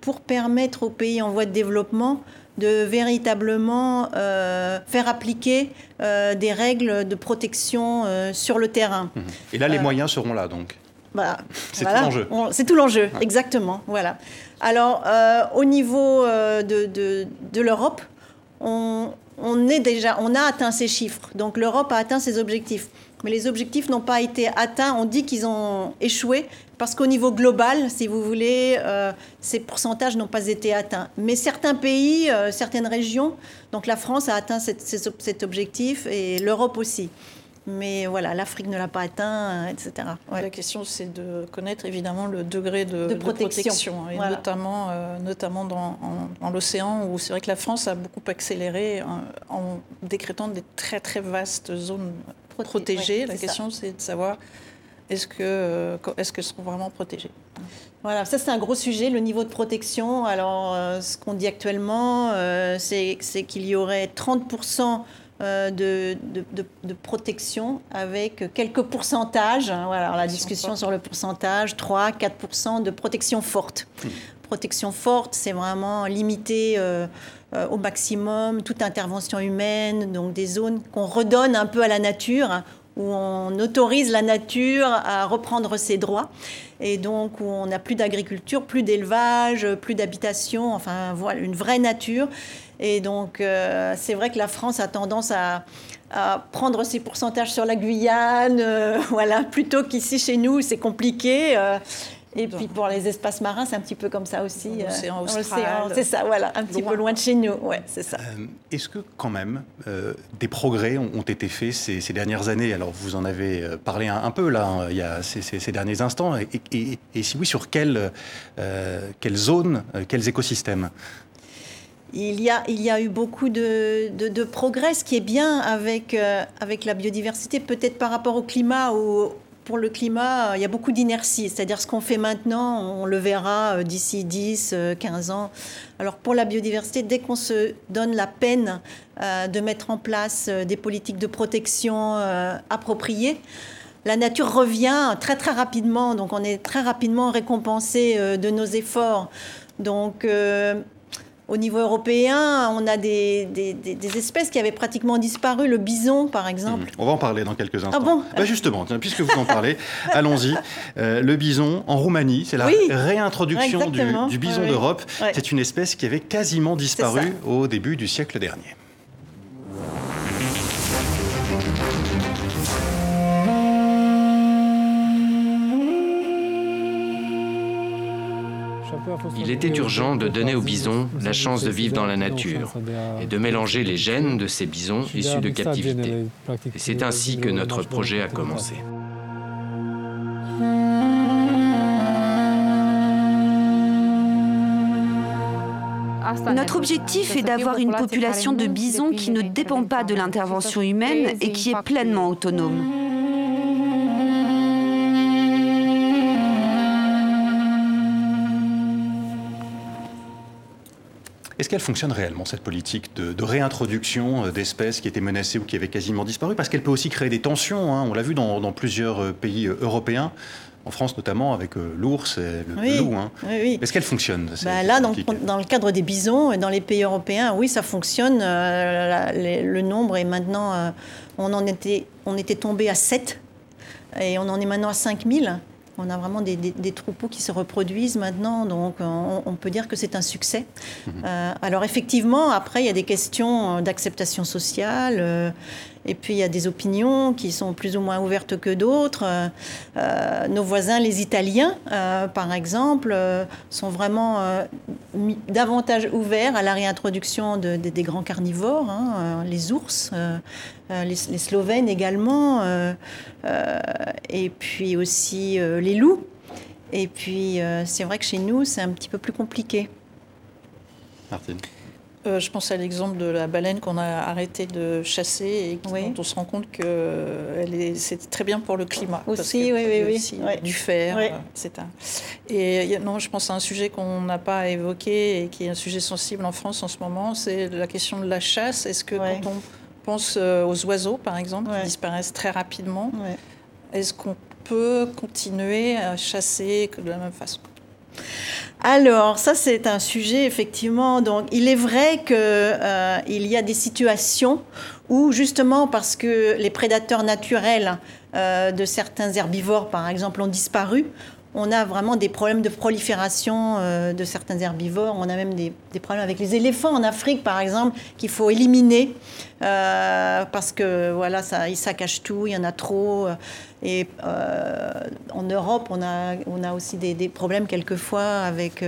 pour permettre aux pays en voie de développement de véritablement faire appliquer des règles de protection sur le terrain.
Et là, les moyens seront là, donc? C'est tout l'enjeu.
C'est tout l'enjeu, exactement. Voilà. Alors, euh, au niveau euh, de, de, l'Europe, on, on, est déjà, on a atteint ces chiffres. Donc l'Europe a atteint ses objectifs. Mais les objectifs n'ont pas été atteints. On dit qu'ils ont échoué parce qu'au niveau global, si vous voulez, euh, ces pourcentages n'ont pas été atteints. Mais certains pays, certaines régions, donc la France a atteint cet objectif et l'Europe aussi. Mais voilà, l'Afrique ne l'a pas atteint, etc.
La question, c'est de connaître évidemment le degré de, protection. et notamment, euh, notamment dans, l'océan, où c'est vrai que la France a beaucoup accéléré en, décrétant des très très vastes zones protégées. la question, c'est de savoir est-ce que euh, est-ce que seront vraiment protégés
Voilà, ça c'est un gros sujet, le niveau de protection. Alors, euh, ce qu'on dit actuellement, c'est qu'il y aurait 30 euh, de, de, protection avec quelques pourcentages. Hein, voilà, la discussion sur le pourcentage, 3-4% de protection forte. Hmm. Protection forte, c'est vraiment limité euh, euh, au maximum toute intervention humaine, donc des zones qu'on redonne un peu à la nature, où on autorise la nature à reprendre ses droits, et donc où on n'a plus d'agriculture, plus d'élevage, plus d'habitation, enfin voilà, une vraie nature. Et donc, euh, c'est vrai que la France a tendance à, prendre ses pourcentages sur la Guyane, euh, voilà, plutôt qu'ici chez nous, c'est compliqué. Euh, et puis pour les espaces marins, c'est un petit peu comme ça aussi.
L'océan austral.
C'est ça, voilà, un petit peu loin de chez nous. Ouais, c'est ça.
Est-ce que quand même des progrès ont, été faits ces, dernières années? Alors vous en avez parlé un, peu là, hein, il y a ces, derniers instants. Et, si oui, sur quelles quelle zones, quels écosystèmes?
Il y, a, il y a eu beaucoup de, de, progrès, ce qui est bien avec, euh, avec la biodiversité, peut-être par rapport au climat, où pour le climat, il y a beaucoup d'inertie. C'est-à-dire ce qu'on fait maintenant, on le verra euh, d'ici 10, 15 euh, ans. Alors pour la biodiversité, dès qu'on se donne la peine de mettre en place des politiques de protection appropriées, la nature revient très très rapidement. Donc on est très rapidement récompensé de nos efforts. Donc au niveau européen, on a des, espèces qui avaient pratiquement disparu, le bison par exemple.
Hmm. On va en parler dans quelques instants.
Ah bon?
Bah justement, puisque vous en parlez, allons-y. Euh, le bison en Roumanie, c'est la réintroduction du, bison d'Europe. C'est une espèce qui avait quasiment disparu au début du siècle dernier.
Il était urgent de donner aux bisons la chance de vivre dans la nature et de mélanger les gènes de ces bisons issus de captivité. Et c'est ainsi que notre projet a commencé.
Notre objectif est d'avoir une population de bisons qui ne dépend pas de l'intervention humaine et qui est pleinement autonome.
Est-ce qu'elle fonctionne réellement, cette politique de, réintroduction euh, d'espèces qui étaient menacées ou qui avaient quasiment disparu? Parce qu'elle peut aussi créer des tensions, hein. on l'a vu dans, plusieurs euh, pays euh, européens en France notamment avec l'ours et le, loup. Hein. Est-ce qu'elle fonctionne
bah Là, dans, le cadre des bisons, dans les pays européens, oui, ça fonctionne. le nombre est maintenant, on en était, on était tombé à 7 et on en est maintenant à 5000. On a vraiment des, troupeaux qui se reproduisent maintenant, donc on, peut dire que c'est un succès. Mhm. Euh, alors effectivement, après, il y a des questions d'acceptation sociale. Euh, et puis il y a des opinions qui sont plus ou moins ouvertes que d'autres. Euh, nos voisins, les Italiens, par exemple, sont vraiment davantage ouverts à la réintroduction des grands carnivores, hein, les ours, les, les, Slovènes également, et puis aussi les loups. Et puis c'est vrai que chez nous, c'est un petit peu plus compliqué.
Martine
euh, je pense à l'exemple de la baleine qu'on a arrêté de chasser et dont on se rend compte que c'est très bien pour le climat.
Aussi, oui, oui,
oui. Du fer, etc. Et non, je pense à un sujet qu'on n'a pas évoqué et qui est un sujet sensible en France en ce moment, c'est la question de la chasse. Est-ce que quand on pense euh, aux oiseaux, par exemple, qui disparaissent très rapidement, est-ce qu'on peut continuer à chasser de la même façon?
Alors, ça, c'est un sujet, effectivement. Donc, il est vrai qu'il euh, y a des situations où, justement, parce que les prédateurs naturels euh, de certains herbivores, par exemple, ont disparu, on a vraiment des problèmes de prolifération euh, de certains herbivores. On a même des, problèmes avec les éléphants en Afrique, par exemple, qu'il faut éliminer euh, parce que voilà, ça, ils saccagent tout, il y en a trop. Et euh, en Europe, on a, on a aussi des, problèmes quelquefois avec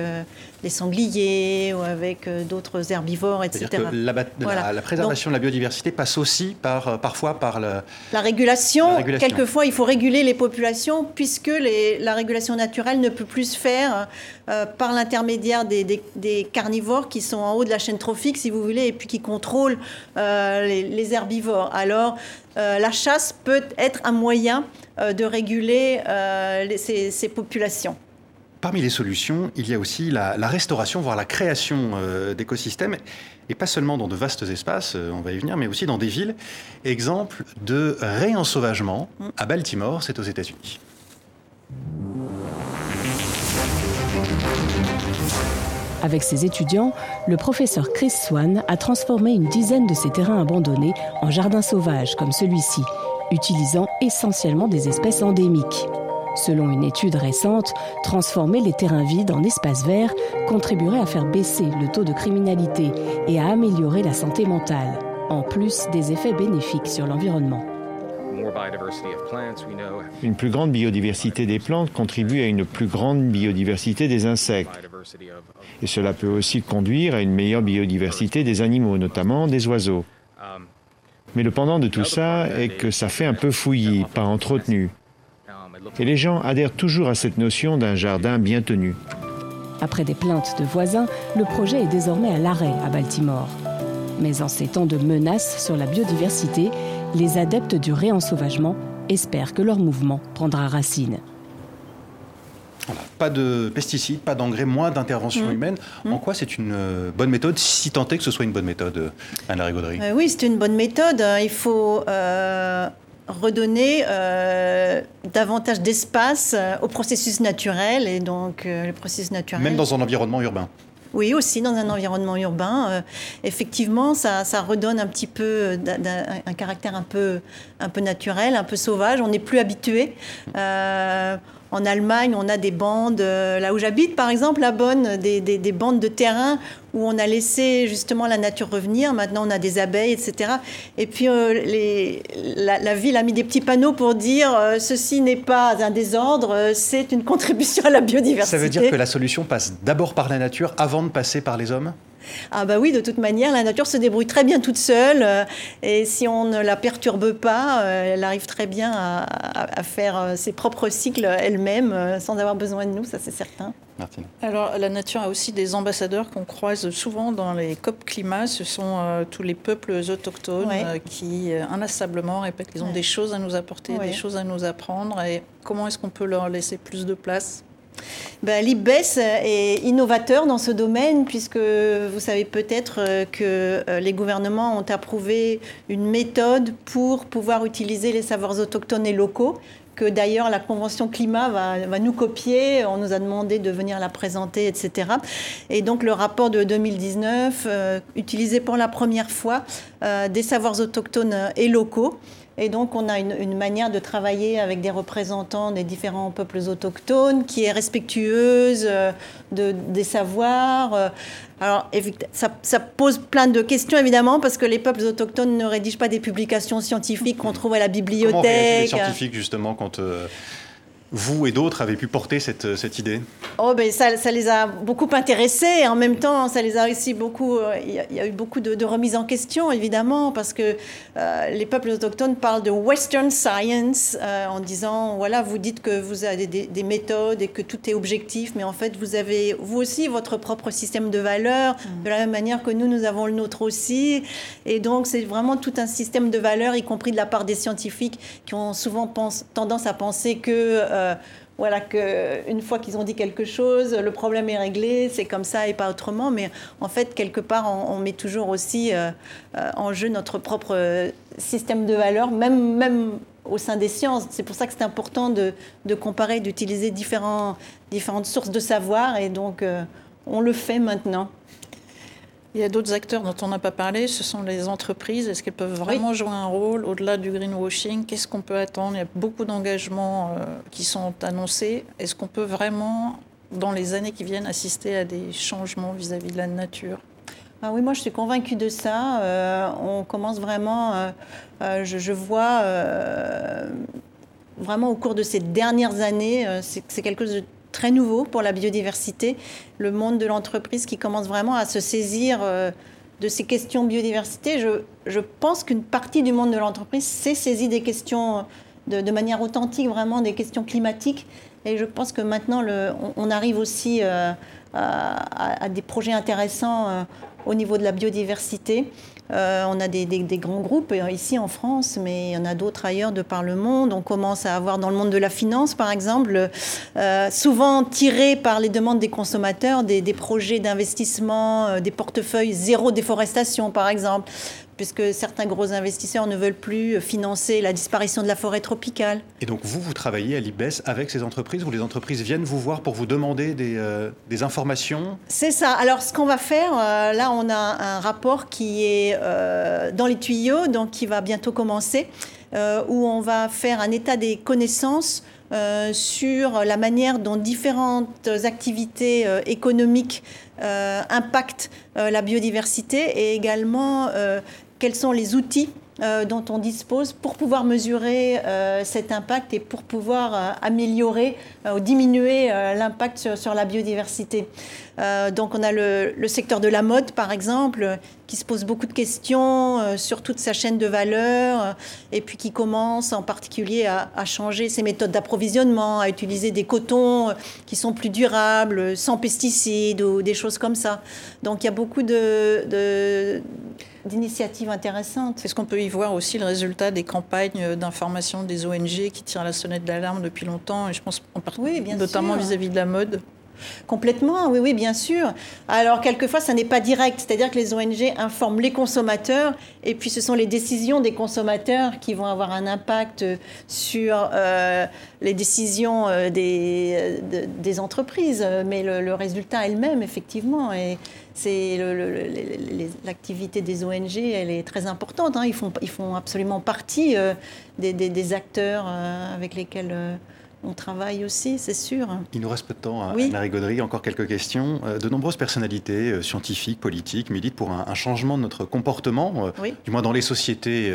les sangliers ou avec d'autres herbivores, etc.
Que la, la, préservation de la biodiversité passe aussi par, parfois par
la, régulation. Quelquefois, il faut réguler les populations puisque les, la régulation naturelle ne peut plus se faire euh, par l'intermédiaire des, carnivores qui sont en haut de la chaîne trophique, si vous voulez, et puis qui contrôlent euh, les, herbivores. Alors, euh, la chasse peut être un moyen de réguler ces, populations.
Parmi les solutions, il y a aussi la, restauration, voire la création d'écosystèmes, et pas seulement dans de vastes espaces, on va y venir, mais aussi dans des villes. Exemple de réensauvagement à Baltimore, c'est aux États-Unis.
Avec ses étudiants, le professeur Chris Swan a transformé une dizaine de ces terrains abandonnés en jardins sauvages comme celui-ci, utilisant essentiellement des espèces endémiques. Selon une étude récente, transformer les terrains vides en espaces verts contribuerait à faire baisser le taux de criminalité et à améliorer la santé mentale, en plus des effets bénéfiques sur l'environnement.
Une plus grande biodiversité des plantes contribue à une plus grande biodiversité des insectes. Et cela peut aussi conduire à une meilleure biodiversité des animaux, notamment des oiseaux. Mais le pendant de tout ça est que ça fait un peu fouillis, pas entretenu. Et les gens adhèrent toujours à cette notion d'un jardin bien tenu.
Après des plaintes de voisins, le projet est désormais à l'arrêt à Baltimore. Mais en ces temps de menaces sur la biodiversité, les adeptes du réensauvagement espèrent que leur mouvement prendra racine.
Pas de pesticides, pas d'engrais, moins d'intervention mmh. humaine. En mmh. quoi c'est une euh, bonne méthode, si tant est que ce soit une bonne méthode, euh, Anne Rigaudry
euh, Oui, c'est une bonne méthode. Il faut redonner davantage d'espace au processus naturel et donc le processus naturel.
Même dans un environnement urbain.
Oui, aussi dans un environnement urbain. Euh, effectivement, ça, redonne un petit peu un, caractère un peu, un peu naturel, un peu sauvage. On n'est plus habitué. Euh, en Allemagne, on a des bandes, euh, là où j'habite par exemple, la bonne, des, des, bandes de terrain où on a laissé justement la nature revenir. Maintenant, on a des abeilles, etc. Et puis, euh, les, la, ville a mis des petits panneaux pour dire euh, ceci n'est pas un désordre, c'est une contribution à la biodiversité.
Ça veut dire que la solution passe d'abord par la nature avant de passer par les hommes?
Ah bah oui, de toute manière, la nature se débrouille très bien toute seule euh, et si on ne la perturbe pas, euh, elle arrive très bien à, faire euh, ses propres cycles elle-même sans avoir besoin de nous, ça c'est certain.
Martine. Alors la nature a aussi des ambassadeurs qu'on croise souvent dans les COP climat, ce sont tous les peuples autochtones qui inlassablement répètent qu'ils ont des choses à nous apporter, des choses à nous apprendre. Et comment est-ce qu'on peut leur laisser plus de place?
Ben, L'IBES est innovateur dans ce domaine puisque vous savez peut-être euh, que euh, les gouvernements ont approuvé une méthode pour pouvoir utiliser les savoirs autochtones et locaux que d'ailleurs la Convention climat va, nous copier. On nous a demandé de venir la présenter, etc. Et donc le rapport de 2019 euh, utilisait pour la première fois des savoirs autochtones et locaux. Et donc, on a une, manière de travailler avec des représentants des différents peuples autochtones qui est respectueuse euh, de, des savoirs. Euh. Alors, ça, ça, pose plein de questions, évidemment, parce que les peuples autochtones ne rédigent pas des publications scientifiques qu'on trouve à la bibliothèque. Comment
les scientifiques, justement, quand... Euh, vous et d'autres avez pu porter cette, cette idée?
Oh, ben ça, ça, les a beaucoup intéressés. En même temps, ça les a aussi beaucoup. Euh, il y, a eu beaucoup de, remises en question, évidemment, parce que euh, les peuples autochtones parlent de Western science euh, en disant voilà, vous dites que vous avez des, méthodes et que tout est objectif, mais en fait, vous avez vous aussi votre propre système de valeurs, mm. de la même manière que nous, nous avons le nôtre aussi. Et donc, c'est vraiment tout un système de valeurs, y compris de la part des scientifiques, qui ont souvent pense, tendance à penser que euh, voilà qu'une fois qu'ils ont dit quelque chose, le problème est réglé, c'est comme ça et pas autrement. Mais en fait, quelque part, on, met toujours aussi euh, euh, en jeu notre propre système de valeurs, même, même au sein des sciences. C'est pour ça que c'est important de, de comparer, d'utiliser différentes sources de savoir. Et donc, on le fait maintenant.
Il y a d'autres acteurs dont on n'a pas parlé, ce sont les entreprises. Est-ce qu'elles peuvent vraiment jouer un rôle au-delà du greenwashing? Qu'est-ce qu'on peut attendre? Il y a beaucoup d'engagements euh, qui sont annoncés. Est-ce qu'on peut vraiment, dans les années qui viennent, assister à des changements vis-à-vis de la nature?
Ah oui, moi je suis convaincue de ça. Euh, on commence vraiment, euh, je, je, vois vraiment au cours de ces dernières années, c'est quelque chose de très nouveau pour la biodiversité, le monde de l'entreprise qui commence vraiment à se saisir euh, de ces questions biodiversité. Je, je pense qu'une partie du monde de l'entreprise s'est saisie des questions de, de, manière authentique, vraiment des questions climatiques. Et je pense que maintenant, le, on, arrive aussi euh, à, des projets intéressants euh, au niveau de la biodiversité. Euh, on a des, grands groupes euh, ici en France, mais il y en a d'autres ailleurs de par le monde. On commence à avoir dans le monde de la finance, par exemple, euh, souvent tirés par les demandes des consommateurs, des projets d'investissement, des portefeuilles zéro déforestation, par exemple, puisque certains gros investisseurs ne veulent plus financer la disparition de la forêt tropicale.
Et donc vous, vous travaillez à l'IBES avec ces entreprises, où les entreprises viennent vous voir pour vous demander des, euh, des informations?
C'est ça. Alors ce qu'on va faire, euh, là on a un rapport qui est euh, dans les tuyaux, donc qui va bientôt commencer, où on va faire un état des connaissances sur la manière dont différentes activités économiques impactent la biodiversité et également quels sont les outils euh, dont on dispose pour pouvoir mesurer euh, cet impact et pour pouvoir euh, améliorer ou diminuer l'impact sur, la biodiversité. donc on a le, secteur de la mode, par exemple, qui se pose beaucoup de questions sur toute sa chaîne de valeur et puis qui commence en particulier à, changer ses méthodes d'approvisionnement, à utiliser des cotons qui sont plus durables, sans pesticides ou des choses comme ça. Donc il y a beaucoup de d'initiatives intéressantes.
Est-ce qu'on peut y voir aussi le résultat des campagnes d'information des ONG qui tirent la sonnette d'alarme depuis longtemps, et je pense en oui, notamment vis-à-vis -vis de la mode?
Complètement, oui, oui, bien sûr. Alors, quelquefois, ça n'est pas direct, c'est-à-dire que les ONG informent les consommateurs, et puis ce sont les décisions des consommateurs qui vont avoir un impact sur euh, les décisions euh, des, entreprises. Mais le, résultat est le même, effectivement. Et c'est l'activité des ONG, elle est très importante. Hein. Ils, font, ils font absolument partie euh, des, acteurs avec lesquels on travaille aussi, c'est sûr.
Il nous reste peu de temps, à oui. Gaudry. Encore quelques questions. Euh, de nombreuses personnalités euh, scientifiques, politiques, militent pour un, changement de notre comportement, euh, du moins dans les sociétés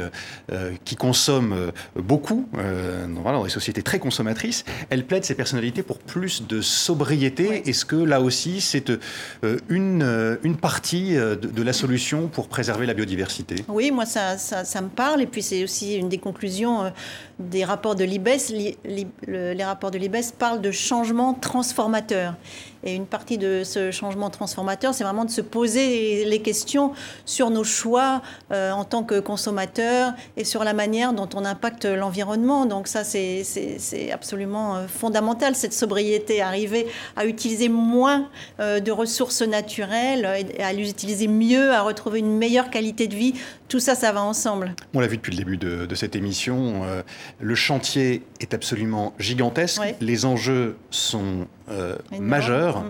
qui consomment beaucoup, dans les sociétés très consommatrices. Elles plaident ces personnalités pour plus de sobriété. Est-ce que là aussi, c'est une, une partie de, la solution pour préserver la biodiversité?
Oui, moi, ça, ça, me parle. Et puis, c'est aussi une des conclusions des rapports de l'IBES. Les rapports de l'IBES parlent de changement transformateur. Et une partie de ce changement transformateur, c'est vraiment de se poser les questions sur nos choix euh, en tant que consommateurs et sur la manière dont on impacte l'environnement. Donc ça, c'est absolument euh, fondamental, cette sobriété, arriver à utiliser moins euh, de ressources naturelles, et à les utiliser mieux, à retrouver une meilleure qualité de vie. Tout ça, ça va ensemble.
On l'a vu depuis le début de, cette émission, le chantier est absolument gigantesque. Les enjeux sont majeurs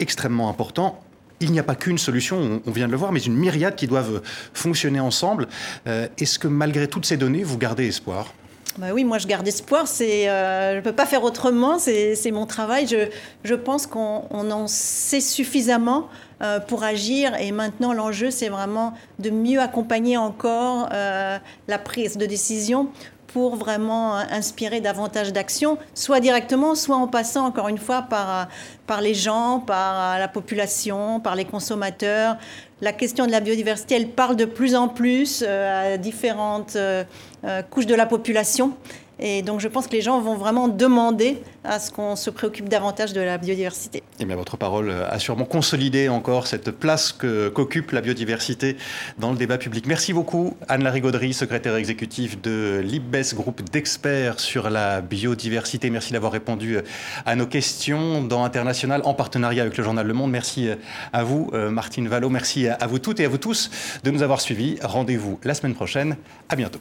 extrêmement important. Il n'y a pas qu'une solution, on vient de le voir, mais une myriade qui doivent fonctionner ensemble. Euh, est-ce que malgré toutes ces données, vous gardez espoir?
Bah oui, moi je garde espoir. C'est, euh, je ne peux pas faire autrement. C'est, mon travail. Je, je pense qu'on en sait suffisamment euh, pour agir. Et maintenant, l'enjeu, c'est vraiment de mieux accompagner encore la prise de décision pour vraiment inspirer davantage d'actions, soit directement, soit en passant, encore une fois, par, par les gens, par la population, par les consommateurs. La question de la biodiversité, elle parle de plus en plus euh, à différentes euh, euh, couches de la population. Et donc je pense que les gens vont vraiment demander à ce qu'on se préoccupe davantage de la biodiversité.
Et bien votre parole a sûrement consolidé encore cette place qu'occupe la biodiversité dans le débat public. Merci beaucoup Anne-Larie Gaudry, secrétaire exécutive de l'IBES, groupe d'experts sur la biodiversité. Merci d'avoir répondu à nos questions dans International en partenariat avec le journal Le Monde. Merci à vous Martine Vallot, merci à vous toutes et à vous tous de nous avoir suivis. Rendez-vous la semaine prochaine. À bientôt.